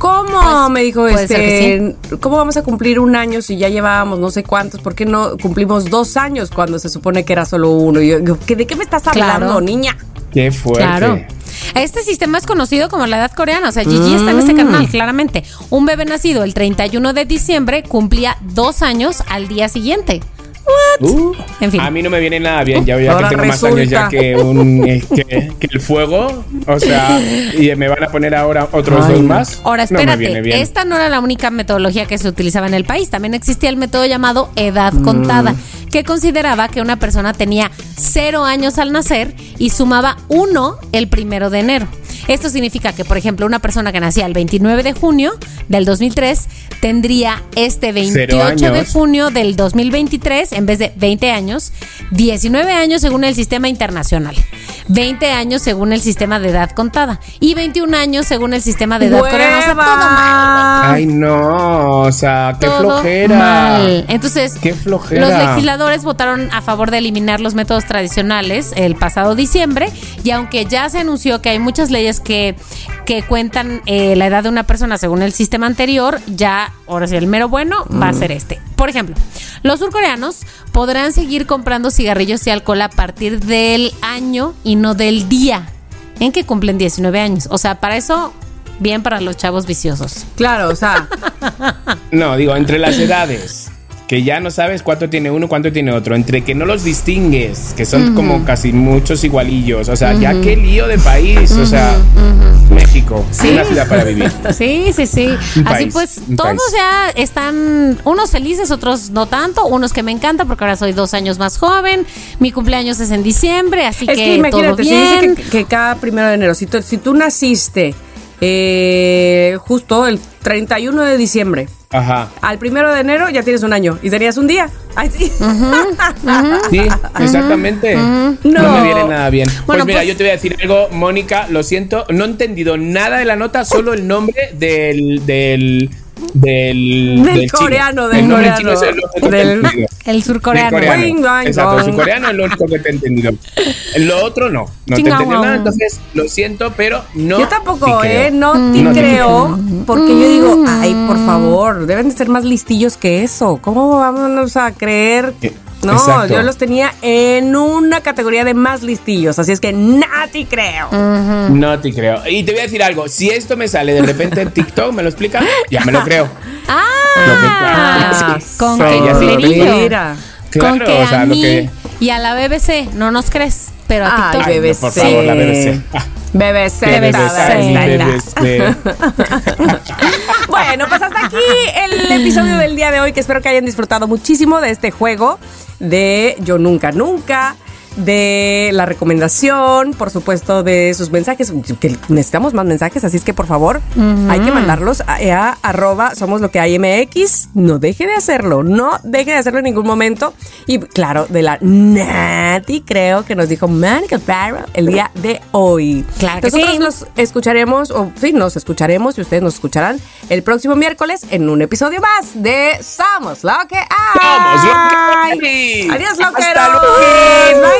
¿cómo?
Pues,
me dijo, este, ¿cómo vamos a cumplir un año si ya llevábamos no sé cuántos? ¿Por qué no cumplimos dos años cuando se supone que era solo uno? Y yo, yo, ¿qué- ¿de qué me estás hablando,
Claro.
niña?
Qué fuerte.
Claro. Este sistema es conocido como la edad coreana, o sea, Gigi está en ese canal, claramente. Un bebé nacido el 31 de diciembre cumplía dos años al día siguiente.
Uh,
En fin.
A mí no me viene nada bien, ya, ya
Ahora
que tengo más años ya que, un, eh, que, que el fuego. O sea, y me van a poner ahora otros
Ay,
dos
no.
más.
Ahora,
No
espérate,
bien.
esta no era la única metodología que se utilizaba en el país. También existía el método llamado edad
Mm.
contada, que consideraba que una persona tenía cero años al nacer y sumaba uno el primero de enero. Esto significa que, por ejemplo, una persona que nacía el 29 de junio del 2003 tendría este 28 de junio del 2023, en vez de 20 años, 19 años según el sistema internacional, 20 años según el sistema de edad contada y 21 años según el sistema de edad coreano. O sea, todo mal, güey.
Ay, no. O sea, qué
Todo
flojera.
mal. Entonces,
Qué flojera.
los legisladores votaron a favor de eliminar los métodos tradicionales el pasado diciembre y aunque ya se anunció que hay muchas leyes que, que cuentan eh, la edad de una persona según el sistema anterior, ya, ahora sí, el mero bueno va a ser este. Por ejemplo, los surcoreanos podrán seguir comprando cigarrillos y alcohol a partir del año y no del día en que cumplen 19 años. O sea, para eso, bien para los chavos viciosos.
Claro, o sea,
No, digo, entre las edades. Que ya no sabes cuánto tiene uno, cuánto tiene otro. Entre que no los distingues, que son como casi muchos igualillos. O sea, ya qué lío de país. O sea, México, una ciudad para vivir.
Sí, sí, sí.
Un
Así
país,
pues, todos
país.
ya están, unos felices, otros no tanto, unos que me encanta porque ahora soy dos años más joven, mi cumpleaños es en diciembre, así
es
que,
que
todo
imagínate, si
bien.
dice que, que cada primero de enero, si tú, si tú naciste eh, justo el 31 de diciembre,
Ajá.
al primero de enero ya tienes un año y tenías un día. Ay, sí.
Sí, exactamente. No.
No.
me viene nada bien. pues
Bueno,
mira,
pues-
yo te voy a decir algo, Mónica, lo siento, no he entendido nada de la nota, solo el nombre del del del,
Del coreano, del
el
coreano.
chino es el único que he
Del-
entendido.
El surcoreano.
Del coreano. Exacto,
boing.
su coreano es lo único que te he entendido. Lo otro no, no te he
Chingao.
entendido nada, entonces lo siento, pero no.
yo tampoco,
te.
¿eh? No te
No te
creo, porque yo digo, ay, por favor, deben de ser más listillos que eso. ¿Cómo vamos a creer
¿Qué?
No,
Exacto.
yo los tenía en una categoría de más listillos, así es que Nati creo.
No te creo. Y te voy a decir algo. Si esto me sale de repente en TikTok, ¿me lo explica? Ya me lo creo.
Ah, con que.
Mira.
con
Claro,
que
o sea,
a
lo
mí
que-
y a la BBC no nos crees, pero a
Ay,
TikTok.
bebé.
Ay, no, por favor, la BBC. Ah,
BBC.
BBC,
BBC. BBC.
Bueno, pues hasta aquí el episodio del día de hoy, que espero que hayan disfrutado muchísimo de este juego de Yo Nunca Nunca, de la recomendación, por supuesto, de sus mensajes, que necesitamos más mensajes, así es que por favor, hay que mandarlos a, a arroba somos lo que hay MX. No deje de hacerlo, no deje de hacerlo en ningún momento. Y claro, de la Nati, creo que nos dijo Monica Farrow el día de hoy.
Claro que
Nosotros
sí.
los escucharemos, o sí, nos escucharemos y ustedes nos escucharán el próximo miércoles en un episodio más de Somos lo que hay.
Somos lo que hay.
Adiós,
Hasta
loqueros.
luego.